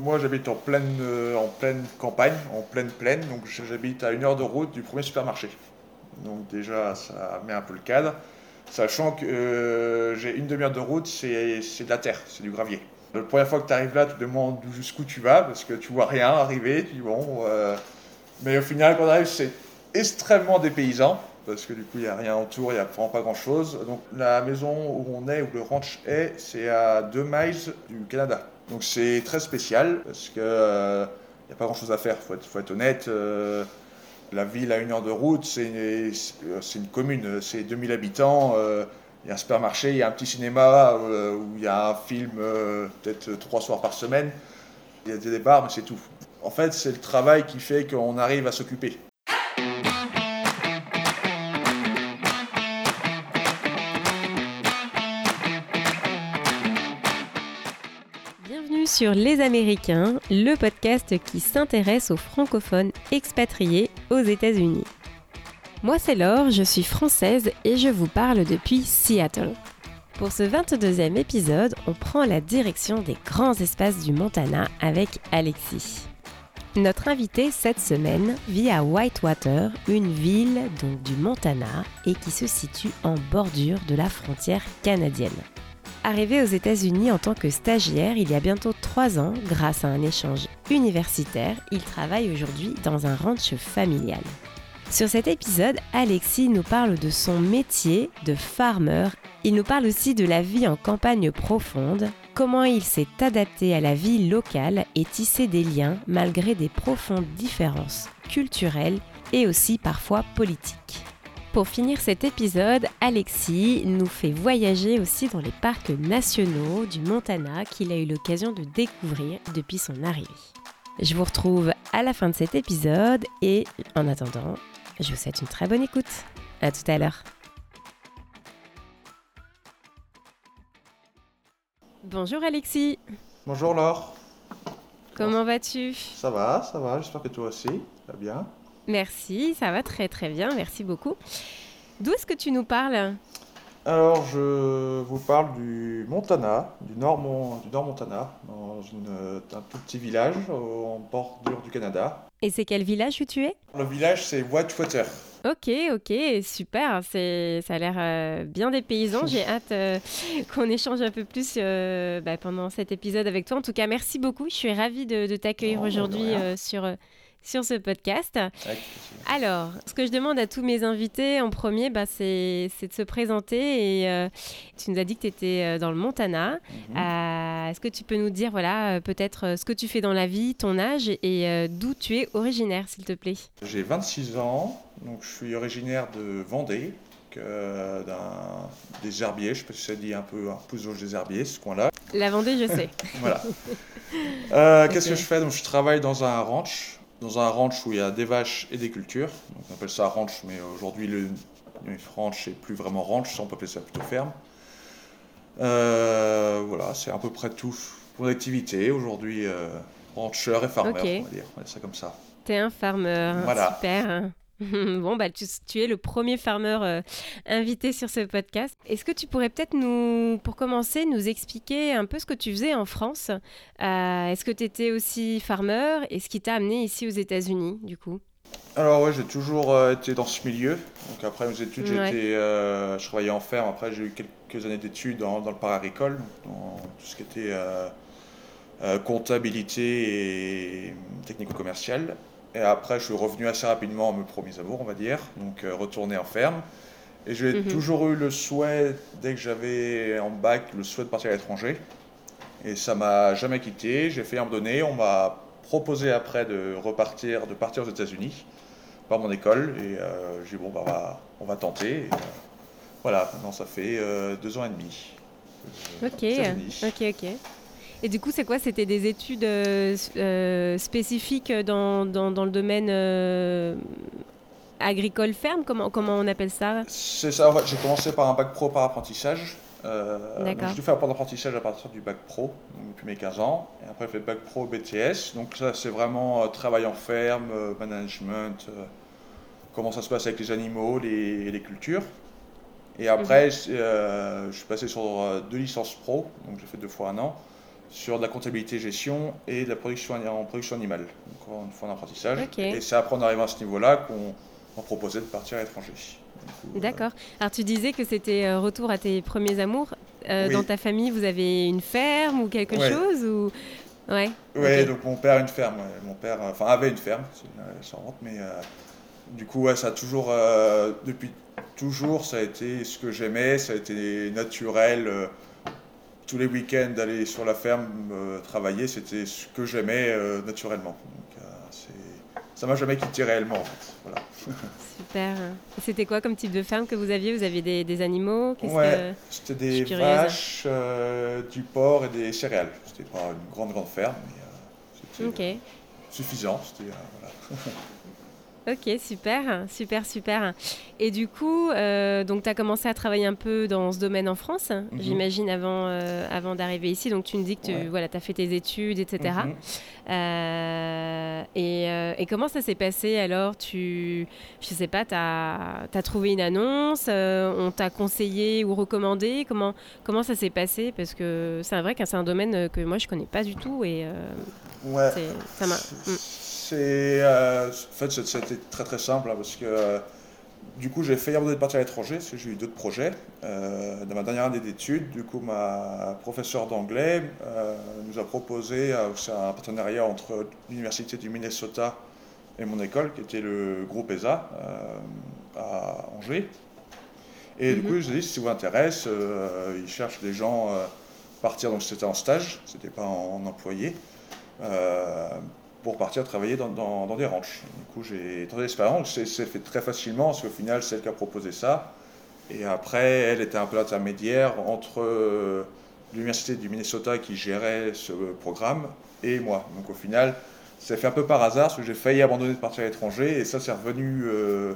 Moi, j'habite en pleine, euh, en pleine campagne, en pleine plaine, donc j'habite à une heure de route du premier supermarché. Donc déjà, ça met un peu le cadre, sachant que euh, j'ai une demi-heure de route, c'est de la terre, c'est du gravier. La première fois que tu arrives là, tu te demandes jusqu'où tu vas, parce que tu vois rien arriver, tu dis bon... Euh, mais au final, quand on arrive, c'est extrêmement dépaysant parce que du coup, il n'y a rien autour, il n'y a vraiment pas grand-chose. Donc la maison où on est, où le ranch est, c'est à 2 miles du Canada. Donc c'est très spécial, parce qu'il n'y euh, a pas grand-chose à faire, il faut, être honnête. Euh, la ville à une heure de route, c'est une, une, commune, c'est 2000 habitants. Euh, il y a un supermarché, il y a un petit cinéma où il y a un film peut-être trois soirs par semaine. Il y a des bars, mais c'est tout. En fait, c'est le travail qui fait qu'on arrive à s'occuper. Les Américains, le podcast qui s'intéresse aux francophones expatriés aux États-Unis. Moi c'est Laure, je suis française et je vous parle depuis Seattle. Pour ce 22e épisode, on prend la direction des grands espaces du Montana avec Alexis. Notre invité cette semaine vit à Whitewater, une ville du Montana et qui se situe en bordure de la frontière canadienne. Arrivé aux États-Unis en tant que stagiaire il y a bientôt trois ans, grâce à un échange universitaire, il travaille aujourd'hui dans un ranch familial. Sur cet épisode, Alexis nous parle de son métier de farmer. Il nous parle aussi de la vie en campagne profonde, comment il s'est adapté à la vie locale et tissé des liens malgré des profondes différences culturelles et aussi parfois politiques. Pour finir cet épisode, Alexis nous fait voyager aussi dans les parcs nationaux du Montana qu'il a eu l'occasion de découvrir depuis son arrivée. Je vous retrouve à la fin de cet épisode et en attendant, je vous souhaite une très bonne écoute. À tout à l'heure. Bonjour Alexis. Bonjour Laure. Comment vas-tu? Ça va, ça va, j'espère que toi aussi, ça va bien. Merci, ça va très très bien, merci beaucoup. D'où est-ce que tu nous parles? Alors, je vous parle du Montana, du Nord, du Nord Montana, dans un tout petit village en bordure du Canada. Et c'est quel village où tu es? Le village, c'est Whitewater. Ok, ok, super. C'est, ça a l'air euh, bien des paysans. J'ai hâte euh, qu'on échange un peu plus euh, bah, pendant cet épisode avec toi. En tout cas, merci beaucoup. Je suis ravie de, de t'accueillir aujourd'hui sur sur ce podcast. Alors, ce que je demande à tous mes invités en premier, bah, c'est de se présenter. Et euh, tu nous as dit que tu étais euh, dans le Montana. Mhm. Euh, est-ce que tu peux nous dire, voilà, peut-être ce que tu fais dans la vie, ton âge et d'où tu es originaire, s'il te plaît? J'ai 26 ans, donc je suis originaire de Vendée. des herbiers, je sais pas si ça dit un peu un pouce des herbiers, ce coin-là. La Vendée, je sais. voilà. Qu'est-ce que je fais? Donc, je travaille dans un ranch dans un ranch où il y a des vaches et des cultures. Donc on appelle ça ranch, mais aujourd'hui le, ranch n'est plus vraiment ranch, on peut appeler ça plutôt ferme. Euh, voilà, c'est à peu près tout pour l'activité. Aujourd'hui, euh, rancheur et farmer, on va dire. On va dire ça comme ça. T'es un farmer, voilà. super. bon, bah, tu, es le premier farmer euh, invité sur ce podcast. Est-ce que tu pourrais peut-être nous, pour commencer, nous expliquer un peu ce que tu faisais en France? Euh, Est-ce que tu étais aussi farmer? Et ce qui t'a amené ici aux États-Unis, du coup? Alors ouais, j'ai toujours euh, été dans ce milieu. Donc après mes études, j'étais, je travaillais en ferme. Après, j'ai eu quelques années d'études dans, dans, le paragricole, dans tout ce qui était comptabilité et technico-commercial. Et après, je suis revenu assez rapidement à mes premiers amours, on va dire, donc euh, retourner en ferme. Et j'ai mhm. toujours eu le souhait, dès que j'avais en bac, le souhait de partir à l'étranger. Et ça m'a jamais quitté. J'ai fait un donné. On m'a proposé après de repartir, de partir aux États-Unis par mon école. Et euh, j'ai dit, bon, bah, on, va, on va tenter. Euh, voilà, maintenant ça fait deux ans et demi. Ok, ok, ok. Et du coup, c'est quoi? C'était des études euh, euh, spécifiques dans, dans, le domaine euh, agricole ferme? Comment, comment on appelle ça? C'est ça, j'ai commencé par un bac pro par apprentissage. D'accord. J'ai tout fait apprendre l'apprentissage à partir du bac pro, depuis mes 15 ans. Et après, j'ai fait bac pro BTS. Donc ça, c'est vraiment travail en ferme, management, comment ça se passe avec les animaux, les, les cultures. Et après, mhm. je suis passé sur deux licences pro, donc j'ai fait deux fois un an sur de la comptabilité gestion et de la production en production animale. Encore une fois en apprentissage. Et c'est après en arrivant à ce niveau-là qu'on on proposait de partir à l'étranger. D'accord. Alors tu disais que c'était euh, retour à tes premiers amours. Euh, Oui. Dans ta famille, vous avez une ferme ou quelque Ouais. chose ou? Ouais. Ouais, donc mon père a une ferme. Mon père, enfin, avait une ferme, euh, ça rentre, mais euh, du coup, ouais, ça a toujours, euh, depuis toujours, ça a été ce que j'aimais, ça a été naturel. Tous les week-ends d'aller sur la ferme euh, travailler, c'était ce que j'aimais euh, naturellement. Donc, euh, ça m'a jamais quitté réellement, en fait. Voilà. Super. C'était quoi comme type de ferme que vous aviez? Vous aviez des, des animaux? Ouais, c'était des vaches, euh, du porc et des céréales. C'était pas une grande, grande ferme, mais euh, c'était Ok. suffisant. C'était, voilà. Ok, super, super, super. Et du coup, euh, donc tu as commencé à travailler un peu dans ce domaine en France, Mhm. j'imagine, avant, euh, avant d'arriver ici. Donc tu me dis que tu Ouais. voilà, as fait tes études, etc. Mhm. Euh, et, et comment ça s'est passé alors? Tu, Je sais pas, tu as, trouvé une annonce, on t'a conseillé ou recommandé? Comment, comment ça s'est passé? Parce que c'est vrai que c'est un domaine que moi je connais pas du tout et Ouais. ça m'a. Mm. C'est euh, en fait c'était très très simple hein, parce que euh, du coup j'ai failli abandonner de partir à l'étranger parce que j'ai eu d'autres projets Euh, dans ma dernière année d'études. Du coup ma professeure d'anglais euh, nous a proposé euh, un partenariat entre l'université du Minnesota et mon école qui était le groupe ESA à Angers. Et du Mhm. coup je dit si ça vous intéresse, ils cherchent des gens euh, partir donc c'était en stage, c'était pas en, en employé. Pour partir travailler dans, dans- dans des ranchs. Du coup, j'ai tenté l'expérience, c'est fait très facilement, parce qu'au final, c'est elle qui a proposé ça. Et après, elle était un peu l'intermédiaire entre euh, l'université du Minnesota qui gérait ce programme et moi. Donc au final, ça fait un peu par hasard, parce que j'ai failli abandonner de partir à l'étranger, et ça, c'est revenu euh,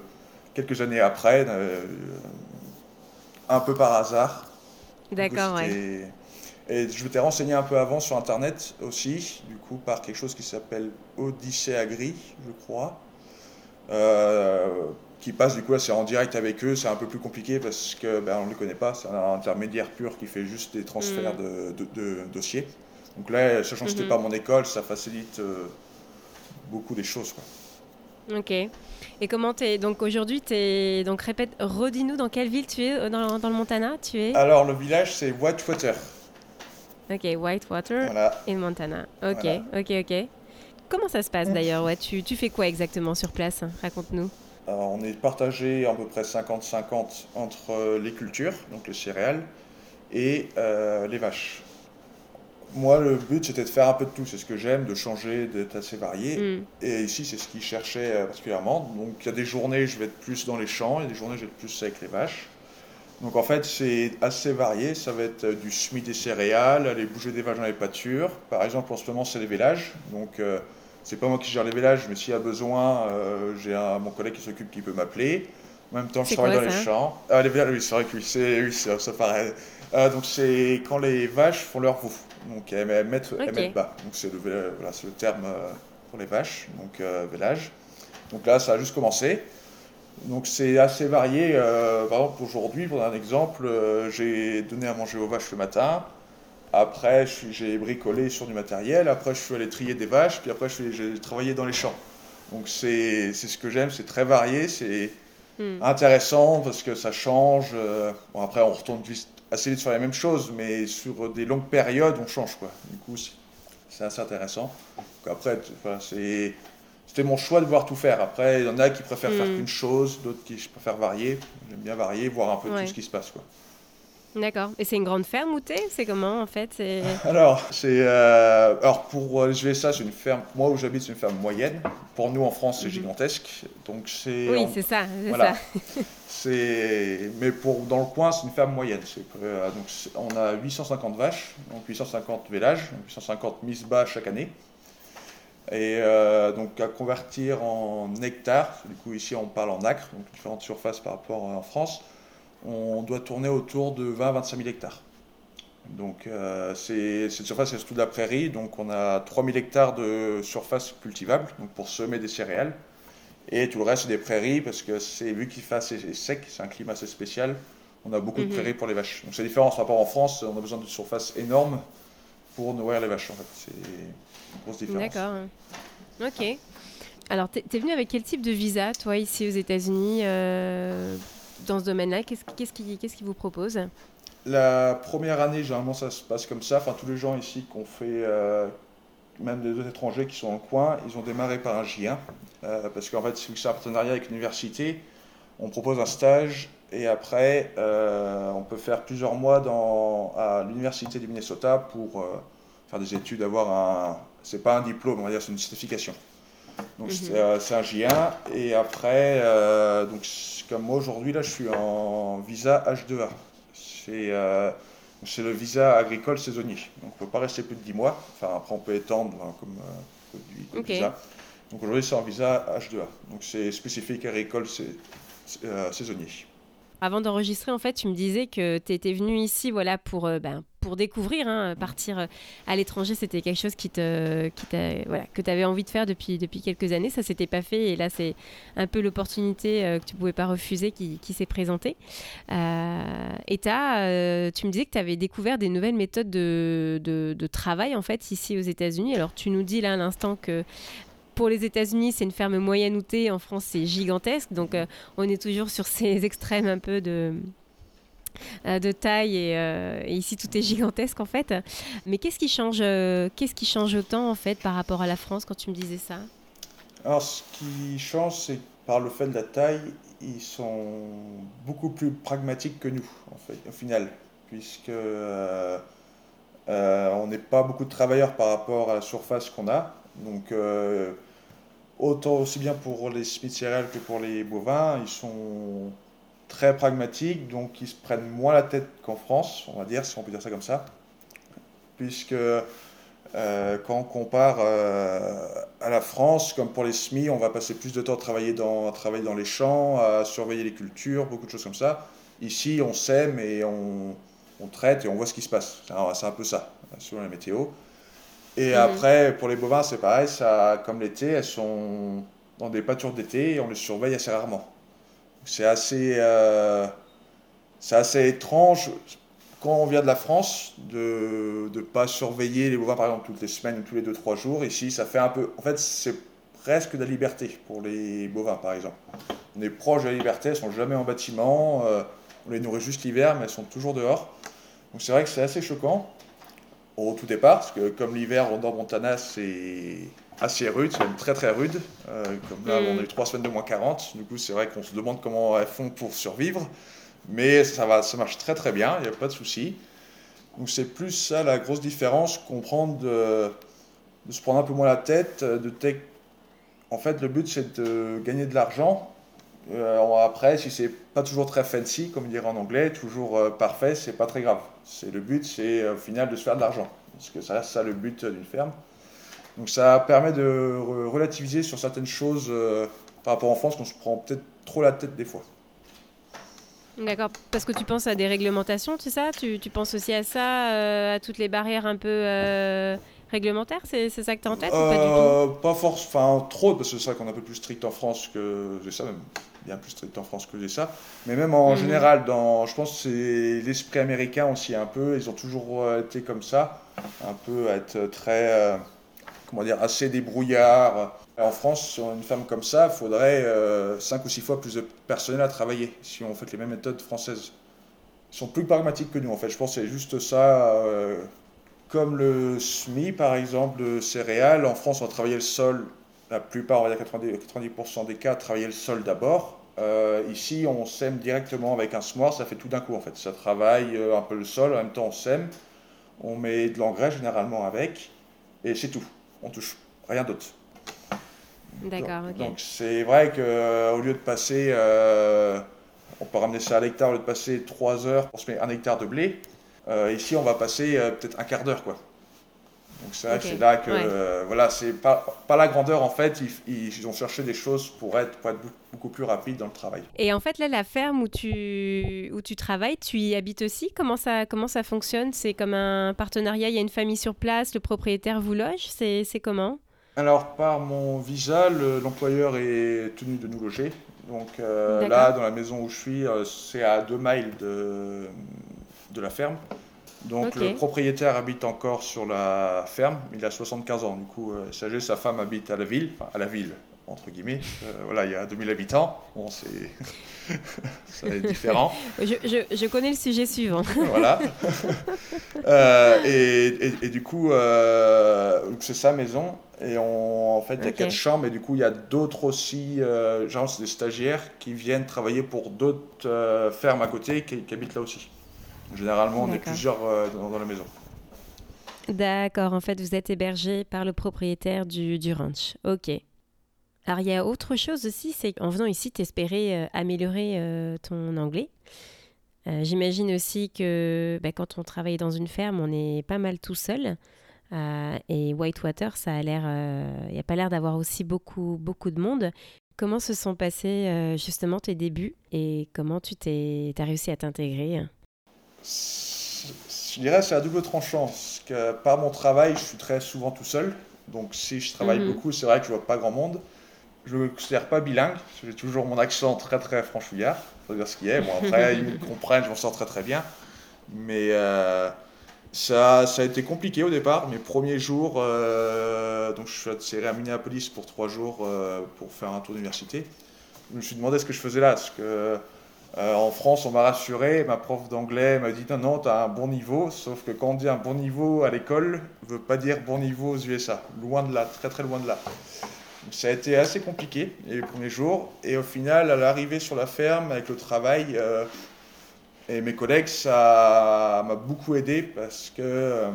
quelques années après, euh, un peu par hasard. D'accord, ouais. Et je m'étais renseigné un peu avant sur Internet aussi, du coup, par quelque chose qui s'appelle Odyssée Agri, je crois, euh, qui passe, du coup, là, c'est en direct avec eux, c'est un peu plus compliqué parce que ben, on ne les connaît pas, c'est un intermédiaire pur qui fait juste des transferts de, de- de dossiers. Donc là, sachant que c'était Mhm. pas mon école, ça facilite euh, beaucoup les choses. Quoi. Ok. Et comment t'es donc aujourd'hui t'es donc répète redis-nous dans quelle ville tu es euh, dans, dans le Montana tu es? Alors, le village, c'est Whitewater. Ok Whitewater Voilà. et Montana. Ok Voilà. ok ok. Comment ça se passe d'ailleurs ouais tu, tu fais quoi exactement sur place Raconte-nous. Alors, on est partagé à peu près 50-50 entre euh, les cultures, donc les céréales, et euh, les vaches. Moi, le but, c'était de faire un peu de tout. C'est ce que j'aime, de changer, d'être assez varié. Hmm. Et ici, c'est ce qu'ils cherchaient euh, particulièrement. Donc, il y a des journées, je vais être plus dans les champs, il y a des journées, je vais être plus avec les vaches. Donc, en fait, c'est assez varié. Ça va être euh, du semis des céréales, aller bouger des vaches dans les pâtures. Par exemple, en ce moment, c'est les vélages. Donc, euh, c'est pas moi qui gère les vélages, mais s'il y a besoin, euh, j'ai un- mon collègue qui s'occupe qui peut m'appeler. En même temps, je travaille quoi, dans ça les champs. Ah, les vélages, oui, c'est vrai que oui, ça, ça paraît. Euh, donc, c'est quand les vaches font leur roue. Donc, elles, elles mettent, elles Ok. mettent bas. Donc, c'est le, voilà, le terme pour les vaches. Donc, vélage. Donc là, ça a juste commencé. Donc c'est assez varié. Euh, par exemple, aujourd'hui, pour un exemple, euh, j'ai donné à manger aux vaches le matin. Après, j'ai bricolé sur du matériel. Après, je suis allé trier des vaches. Puis après, j'ai travaillé dans les champs. Donc c'est ce que j'aime. C'est très varié. C'est Hmm. intéressant parce que ça change. euh, bon, après, on retourne vite- assez vite sur les mêmes choses, mais sur des longues périodes, on change. Quoi. Du coup, c'est- assez intéressant. Donc après, c'est c'était mon choix de voir tout faire. Après, il y en a qui préfèrent faire Mm. qu'une chose, d'autres qui préfèrent varier. J'aime bien varier, voir un peu Ouais. tout ce qui se passe. Quoi. D'accord. Et c'est une grande ferme où t'es? C'est comment en fait? Alors, c'est euh, alors pour euh, les USA, c'est une ferme. Moi où j'habite, c'est une ferme moyenne. Pour nous en France, c'est Mhm. gigantesque. Donc c'est oui c'est ça voilà. ça. C'est mais pour dans le coin, c'est une ferme moyenne. C'est euh, donc on a 850 vaches, donc 850 vélages, donc 850 mises bas chaque année. Et euh, donc à convertir en hectares, du coup ici on parle en acres, donc différentes surfaces par rapport à en France, on doit tourner autour de 20 à 25 000 hectares. Donc euh, cette surface c'est surtout de la prairie, donc on a 3000 hectares de surface cultivable, donc pour semer des céréales. Et tout le reste c'est des prairies parce que c'est vu qu'il fait assez sec, c'est un climat assez spécial, on a beaucoup Mhm. de prairies pour les vaches. Donc c'est différent par rapport en France, on a besoin de surfaces énormes pour nourrir les vaches. En fait. C'est une grosse différence. D'accord. Ok. Alors, tu es venu avec quel type de visa, toi, ici aux États-Unis, euh, dans ce domaine-là? Qu'est-ce qu'est-ce vous propose La première année, généralement, ça se passe comme ça. Enfin, tous les gens ici qui ont fait, euh, même des étrangers qui sont en coin, ils ont démarré par un J1. Euh, parce qu'en fait, c'est un partenariat avec l'université. On propose un stage et après, on peut faire plusieurs mois à l'université du Minnesota pour faire des études, avoir un. C'est pas un diplôme, on va dire, c'est une certification. Donc mhm. euh, c'est un J1. Et après, euh, donc, comme moi aujourd'hui, là, je suis en visa H2A. Euh, c'est le visa agricole saisonnier. Donc on ne peut pas rester plus de 10 mois. Enfin, après, on peut étendre hein, comme, visa. Donc aujourd'hui, c'est en visa H2A. Donc c'est spécifique agricole saisonnier. Avant d'enregistrer, en fait, tu me disais que tu étais venu ici voilà, pour, euh, ben, pour découvrir. Hein, partir euh, à l'étranger, c'était quelque chose qui te, qui voilà, que tu avais envie de faire depuis, depuis quelques années. Ça s'était pas fait. Et là, c'est un peu l'opportunité euh, que tu pouvais pas refuser qui, qui s'est présentée. et as, tu me disais que tu avais découvert des nouvelles méthodes de, de, de, travail, en fait, ici aux États-Unis. Alors, tu nous dis là à l'instant que pour les États-Unis, c'est une ferme moyenne outée. En France, c'est gigantesque. Donc, euh, on est toujours sur ces extrêmes un peu de, euh, de taille euh, et, ici tout est gigantesque en fait. Mais qu'est-ce qui change, qu'est-ce qui change autant en fait par rapport à la France quand tu me disais ça? Alors, ce qui change, c'est par le fait de la taille, ils sont beaucoup plus pragmatiques que nous en fait, au final, puisque on n'est pas beaucoup de travailleurs par rapport à la surface qu'on a. Donc, autant aussi bien pour les smith que pour les bovins, ils sont très pragmatiques, donc ils se prennent moins la tête qu'en France, on va dire, si on peut dire ça comme ça. Puisque euh, quand on compare euh, à la France, comme pour les SMI, on va passer plus de temps à travailler, dans, à travailler dans les champs, à surveiller les cultures, beaucoup de choses comme ça. Ici, on sème et on, on traite et on voit ce qui se passe. C'est un, peu ça, selon la météo. Et mhm. après, pour les bovins, c'est pareil, ça, comme l'été, elles sont dans des pâtures d'été et on les surveille assez rarement. C'est assez, euh, c'est assez étrange quand on vient de la France de ne pas surveiller les bovins par exemple toutes les semaines ou tous les 2-3 jours. Ici, ça fait un peu. En fait, c'est presque de la liberté pour les bovins par exemple. On est proche de la liberté, elles sont jamais en bâtiment, euh, on les nourrit juste l'hiver, mais elles sont toujours dehors. Donc c'est vrai que c'est assez choquant au tout départ, parce que comme l'hiver Nord Montana, c'est assez rude, c'est même très très rude. Euh, comme là, on a eu trois semaines de moins 40, du coup, c'est vrai qu'on se demande comment elles font pour survivre. Mais ça, va, ça marche très très bien, il n'y a pas de souci. Donc c'est plus ça la grosse différence, comprendre de, de, se prendre un peu moins la tête, de tech. En fait, le but c'est de gagner de l'argent. Euh, après, si c'est pas toujours très fancy, comme dire en anglais, toujours euh, parfait, c'est pas très grave. C'est le but, c'est euh, au final de se faire de l'argent, parce que ça, ça le but d'une ferme. Donc ça permet de relativiser sur certaines choses par rapport en France qu'on se prend peut-être trop la tête des fois. D'accord, parce que tu penses à des réglementations, tu ça? Tu, tu, penses aussi à ça, à toutes les barrières un peu réglementaire C'est ça que tu as en tête ou pas du euh, Pas force, enfin trop, parce que c'est vrai qu'on est un peu plus strict en France que j'ai ça, même bien plus strict en France que j'ai ça. Mais même en mhm. général, dans, je pense que c'est l'esprit américain aussi un peu, ils ont toujours euh, été comme ça, un peu être très, euh, comment dire, assez débrouillard. En France, sur une femme comme ça, il faudrait 5 ou 6 fois plus de personnel à travailler si on fait les mêmes méthodes françaises. Ils sont plus pragmatiques que nous en fait. Je pense que c'est juste ça comme le SMI, par exemple, de céréales. En France, on travaillait le sol, la plupart, on va dire 90%, des cas, travailler le sol d'abord. Euh, ici, on sème directement avec un semoir, ça fait tout d'un coup en fait. Ça travaille euh, un peu le sol, en même temps on sème, on met de l'engrais généralement avec, et c'est tout. On touche rien d'autre. D'accord. Donc c'est vrai qu'au euh, lieu de passer, on peut ramener ça à l'hectare, au lieu de passer 3 heures pour se mettre un hectare de blé, euh, ici, on va passer euh, peut-être un quart d'heure, quoi. Donc c'est là que, euh, voilà, c'est pas, pas la grandeur en fait, ils, ont cherché des choses pour être, pour être beaucoup plus rapide dans le travail. Et en fait là, la ferme où tu, où tu travailles, tu y habites aussi? Comment ça, comment ça fonctionne? C'est comme un partenariat, il y a une famille sur place, le propriétaire vous loge? C'est comment? Alors par mon visa, l'employeur est tenu de nous loger. Donc là, dans la maison où je suis, c'est à deux miles de, de la ferme. Donc le propriétaire habite encore sur la ferme, il a 75 ans. Du coup, euh, sa femme habite à la ville, enfin, à la ville, entre guillemets. Euh, voilà, il y a 2000 habitants. Bon, c'est. ça est différent. Je, je, je, connais le sujet suivant. voilà. Euh, et, et, du coup, c'est sa maison. Et on, en fait, il y a quatre chambres. Et du coup, il y a d'autres aussi, genre, c'est des stagiaires qui viennent travailler pour d'autres fermes à côté qui, qui habitent là aussi. Généralement, on est plusieurs euh, dans, la maison. D'accord, en fait, vous êtes hébergé par le propriétaire du, du ranch. Ok. Alors, il y a autre chose aussi, c'est qu'en venant ici, tu espérais euh, améliorer euh, ton anglais. J'imagine aussi que bah, quand on travaille dans une ferme, on est pas mal tout seul. et Whitewater, ça a l'air, il n'y a pas l'air d'avoir aussi beaucoup, beaucoup de monde. Comment se sont passés justement tes débuts et comment tu t'es, as réussi à t'intégrer? Je dirais c'est à double tranchant. Parce que par mon travail, je suis très souvent tout seul. Donc si je travaille mhm. beaucoup, c'est vrai que je vois pas grand monde. Je ne me considère pas bilingue. J'ai toujours mon accent très très franchouillard. Faut dire ce qui est. Bon après, ils me comprennent, je m'en sors très très bien. Mais euh, ça, ça a été compliqué au départ. Mes premiers jours, euh, donc je suis atterri à Minneapolis pour trois jours euh, pour faire un tour d'université. Je me suis demandé ce que je faisais là. Parce que euh, en France, on m'a rassuré, ma prof d'anglais m'a dit non, non, tu as un bon niveau, sauf que quand on dit un bon niveau à l'école, ne veut pas dire bon niveau aux USA, loin de là, très très loin de là. ça a été assez compliqué les premiers jours, et au final, à l'arrivée sur la ferme, avec le travail euh, et mes collègues, ça m'a beaucoup aidé parce que euh,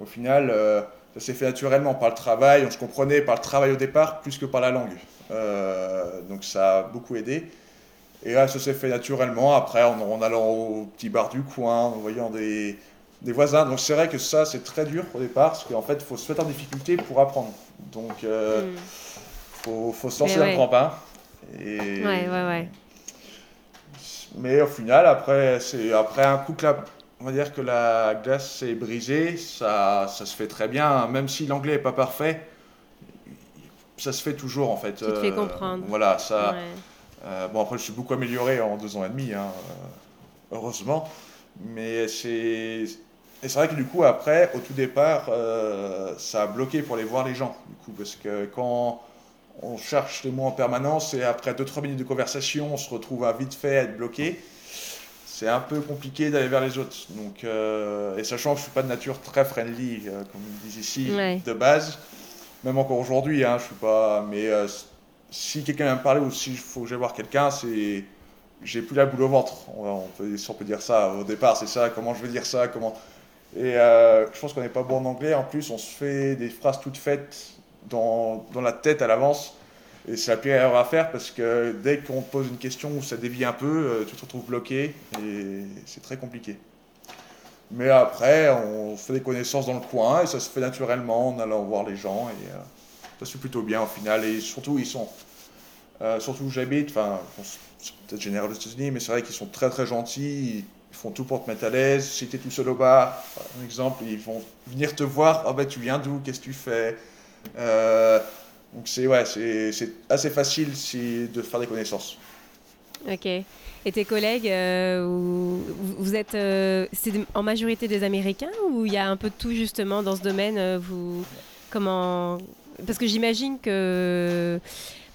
au final, ça s'est fait naturellement par le travail, on se comprenait par le travail au départ plus que par la langue. donc ça a beaucoup aidé. Et là, ça s'est fait naturellement, après, en, allant au petit bar du coin, en voyant des, des voisins. Donc c'est vrai que ça, c'est très dur au départ, parce qu'en fait, il faut se mettre en difficulté pour apprendre. Donc, il euh, hmm. faut, faut, se lancer dans le grand bain. Et... Ouais, ouais, ouais. Mais au final, après, un coup que la, on va dire que la glace s'est brisée, ça, ça se fait très bien, même si l'anglais n'est pas parfait, ça se fait toujours en fait. Tu te fais euh, comprendre. Voilà, ça. Euh, bon, après, je suis beaucoup amélioré en deux ans et demi, hein, euh, heureusement. Mais c'est. Et c'est vrai que du coup, après, au tout départ, euh, ça a bloqué pour aller voir les gens. Du coup, parce que quand on cherche les mots en permanence et après 2-3 minutes de conversation, on se retrouve à vite fait être bloqué, c'est un peu compliqué d'aller vers les autres. Donc, et sachant que je ne suis pas de nature très friendly, comme ils disent ici, de base, même encore aujourd'hui, hein, je suis pas. Mais si quelqu'un vient me parler ou si faut que j'aille voir quelqu'un, c'est j'ai plus la boule au ventre. On, peut, si on peut dire ça au départ, c'est ça. Comment je vais dire ça Comment Et euh, je pense qu'on n'est pas bon en anglais. En plus, on se fait des phrases toutes faites dans, dans la tête à l'avance. Et c'est la pire erreur à faire parce que dès qu'on te pose une question où ça dévie un peu, euh, tu te retrouves bloqué et c'est très compliqué. Mais après, on fait des connaissances dans le coin et ça se fait naturellement en allant voir les gens. Et, euh, ça c'est plutôt bien au final. Et surtout, ils sont, euh, surtout où j'habite, enfin, c'est peut-être général aux États-Unis, mais c'est vrai qu'ils sont très très gentils. Ils font tout pour te mettre à l'aise. Si tu es tout seul au bar, par exemple, ils vont venir te voir. ben, tu viens d'où Qu'est-ce que tu fais? Euh, Donc, c'est ouais, c'est assez facile de faire des connaissances. Ok. Et tes collègues, euh, vous êtes, c'est en majorité des Américains ou il y a un peu de tout justement dans ce domaine Vous, comment, parce que j'imagine que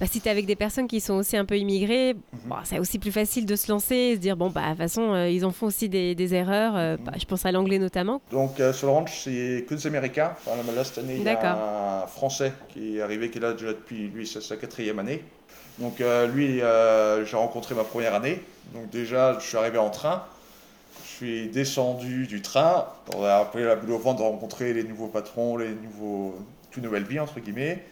bah, si tu es avec des personnes qui sont aussi un peu immigrées, mhm. bah, c'est aussi plus facile de se lancer et se dire bon, bah, de toute façon, euh, ils en font aussi des, erreurs. Euh, mhm. bah, je pense à l'anglais notamment. Donc, euh, sur le ranch, c'est que des Américains. Enfin, là, cette année, il y a un Français qui est arrivé, qui est là déjà depuis lui, sa quatrième année. Donc, lui, j'ai rencontré ma première année. Donc, déjà, je suis arrivé en train. Je suis descendu du train. On a appelé la boule au ventre de rencontrer les nouveaux patrons, les nouveaux toute nouvelle vie, entre guillemets.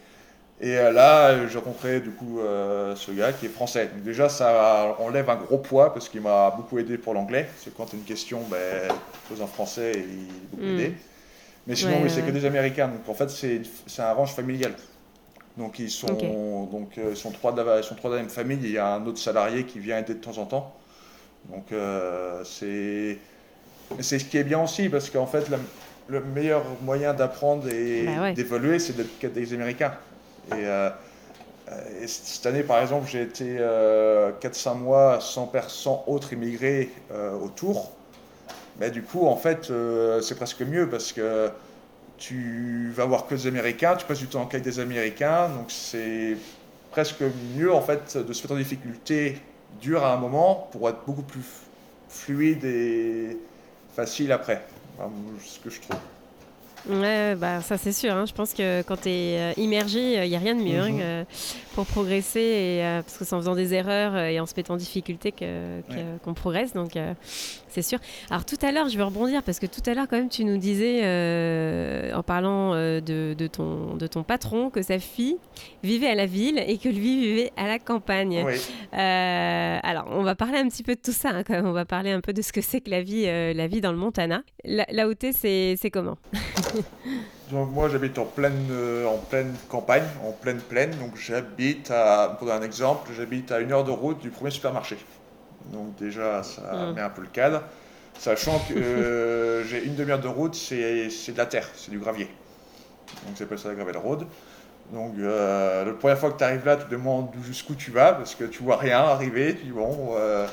Et euh, là, j'ai rencontré du coup euh, ce gars qui est français. Donc déjà, ça enlève un gros poids parce qu'il m'a beaucoup aidé pour l'anglais. Parce que quand tu as une question, ben, pose en français et il beaucoup hmm. aidé. Mais sinon, oui, c'est que des Américains. Donc en fait, c'est un ranch familial. Donc ils sont, donc, euh, ils sont, trois de la, ils sont trois la même famille. il y a un autre salarié qui vient aider de temps en temps. Donc c'est c'est ce qui est bien aussi parce qu'en fait, la, le meilleur moyen d'apprendre et bah d'évoluer, c'est d'être des Américains. Euh, et, cette année, par exemple, j'ai été 4-5 euh, mois sans, autres immigrés euh, autour. Mais du coup, en fait, euh, c'est presque mieux parce que tu vas voir que des Américains, tu passes du temps avec des Américains, donc c'est presque mieux en fait de se mettre en difficulté dure à un moment pour être beaucoup plus fluide et facile après. Ce que je trouve. Ouais, bah ça c'est sûr. Hein. Je pense que quand tu es euh, immergé, il euh, n'y a rien de mieux hein, mhm. pour progresser, et, euh, parce que c'est en faisant des erreurs et en se mettant en difficulté qu'on progresse. Donc c'est sûr. Alors tout à l'heure, je vais rebondir parce que tout à l'heure, quand même, tu nous disais, euh, en parlant euh, de, ton, de ton patron, que sa fille vivait à la ville et que lui vivait à la campagne. Euh, alors, on va parler un petit peu de tout ça, hein, quand même. On va parler un peu de ce que c'est que la vie, la vie dans le Montana. Là, où tu c'est comment? Donc moi j'habite en pleine, en pleine campagne, en pleine plaine, donc j'habite à, pour donner un exemple, j'habite à une heure de route du premier supermarché. Donc déjà, ça mm. met un peu le cadre. Sachant que euh, j'ai une demi-heure de route, c'est de la terre, c'est du gravier. Donc c'est pas ça la gravel road. Donc euh, la première fois que tu arrives là, tu te demandes jusqu'où tu vas, parce que tu vois rien arriver, tu dis bon. Euh,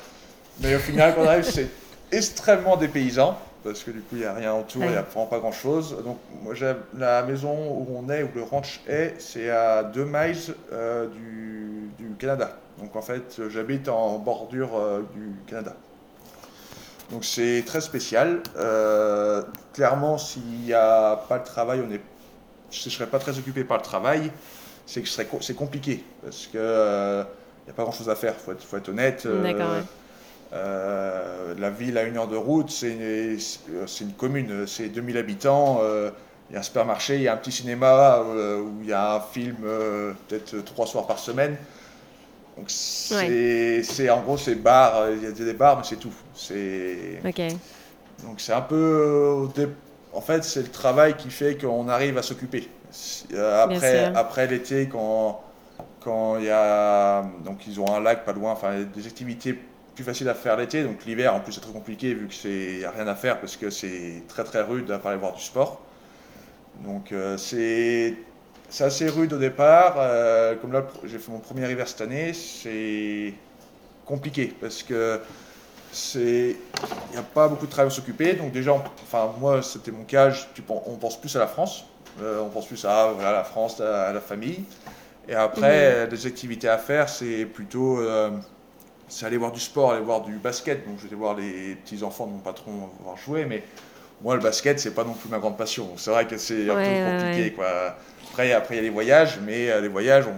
mais au final, quand on arrive, c'est extrêmement dépaysant, parce que du coup, il n'y a rien autour, il n'y a vraiment pas grand-chose. Donc moi, la maison où on est, où le ranch est, c'est à 2 miles du, du Canada. Donc en fait, j'habite en bordure euh, du Canada. Donc c'est très spécial. Euh, clairement, s'il n'y a pas de travail, on est, je ne serais pas très occupé par le travail, c'est que c'est compliqué parce qu'il n'y euh, a pas grand-chose à faire, il faut, être honnête. La ville à une heure de route, c'est une, une, commune, c'est 2000 habitants. il y a un supermarché, il y a un petit cinéma où il y a un film peut-être trois soirs par semaine. Donc c'est en gros c'est bar, euh, il y a des bars mais c'est tout. C'est donc c'est un peu euh, en fait c'est le travail qui fait qu'on arrive à s'occuper. Euh, après après l'été quand quand il y a donc ils ont un lac pas loin, enfin des activités plus faciles à faire l'été. Donc l'hiver en plus c'est très compliqué vu que c'est a rien à faire parce que c'est très très rude à aller voir du sport. Donc c'est c'est assez rude au départ. Euh, comme là, j'ai fait mon premier hiver cette année, c'est compliqué parce que c'est il n'y a pas beaucoup de travail à s'occuper. Donc déjà, enfin moi c'était mon cas, on pense plus à la France, euh, on pense plus à voilà, la France, à, la famille. Et après, des activités à faire, c'est plutôt euh, c'est aller voir du sport, aller voir du basket. Donc je vais voir les petits enfants de mon patron voir jouer, mais moi le basket c'est pas non plus ma grande passion. C'est vrai que c'est un peu compliqué quoi. Après, après, il y a les voyages, mais euh, les voyages, on,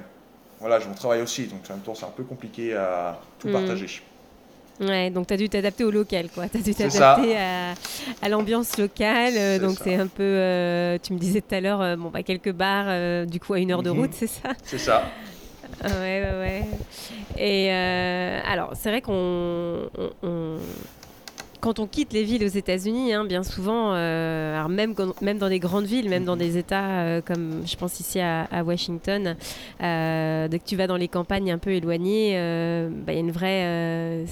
voilà, je travaille aussi, donc en même temps, c'est un peu compliqué à tout hmm. partager. Ouais, donc tu as dû t'adapter au local, quoi. Tu as dû t'adapter à, l'ambiance locale. Euh, donc c'est un peu, euh, tu me disais tout à l'heure, bon, bah, quelques bars, du coup, à une heure de mhm. route, c'est ça? C'est ça. Ouais, ouais, ouais. Et alors, c'est vrai qu'on quand on quitte les villes aux États-Unis, hein, bien souvent, euh, même, même dans des grandes villes, même dans mhm. des États euh, comme je pense ici à, Washington, euh, dès que tu vas dans les campagnes un peu éloignées, bah, il y a une vraie.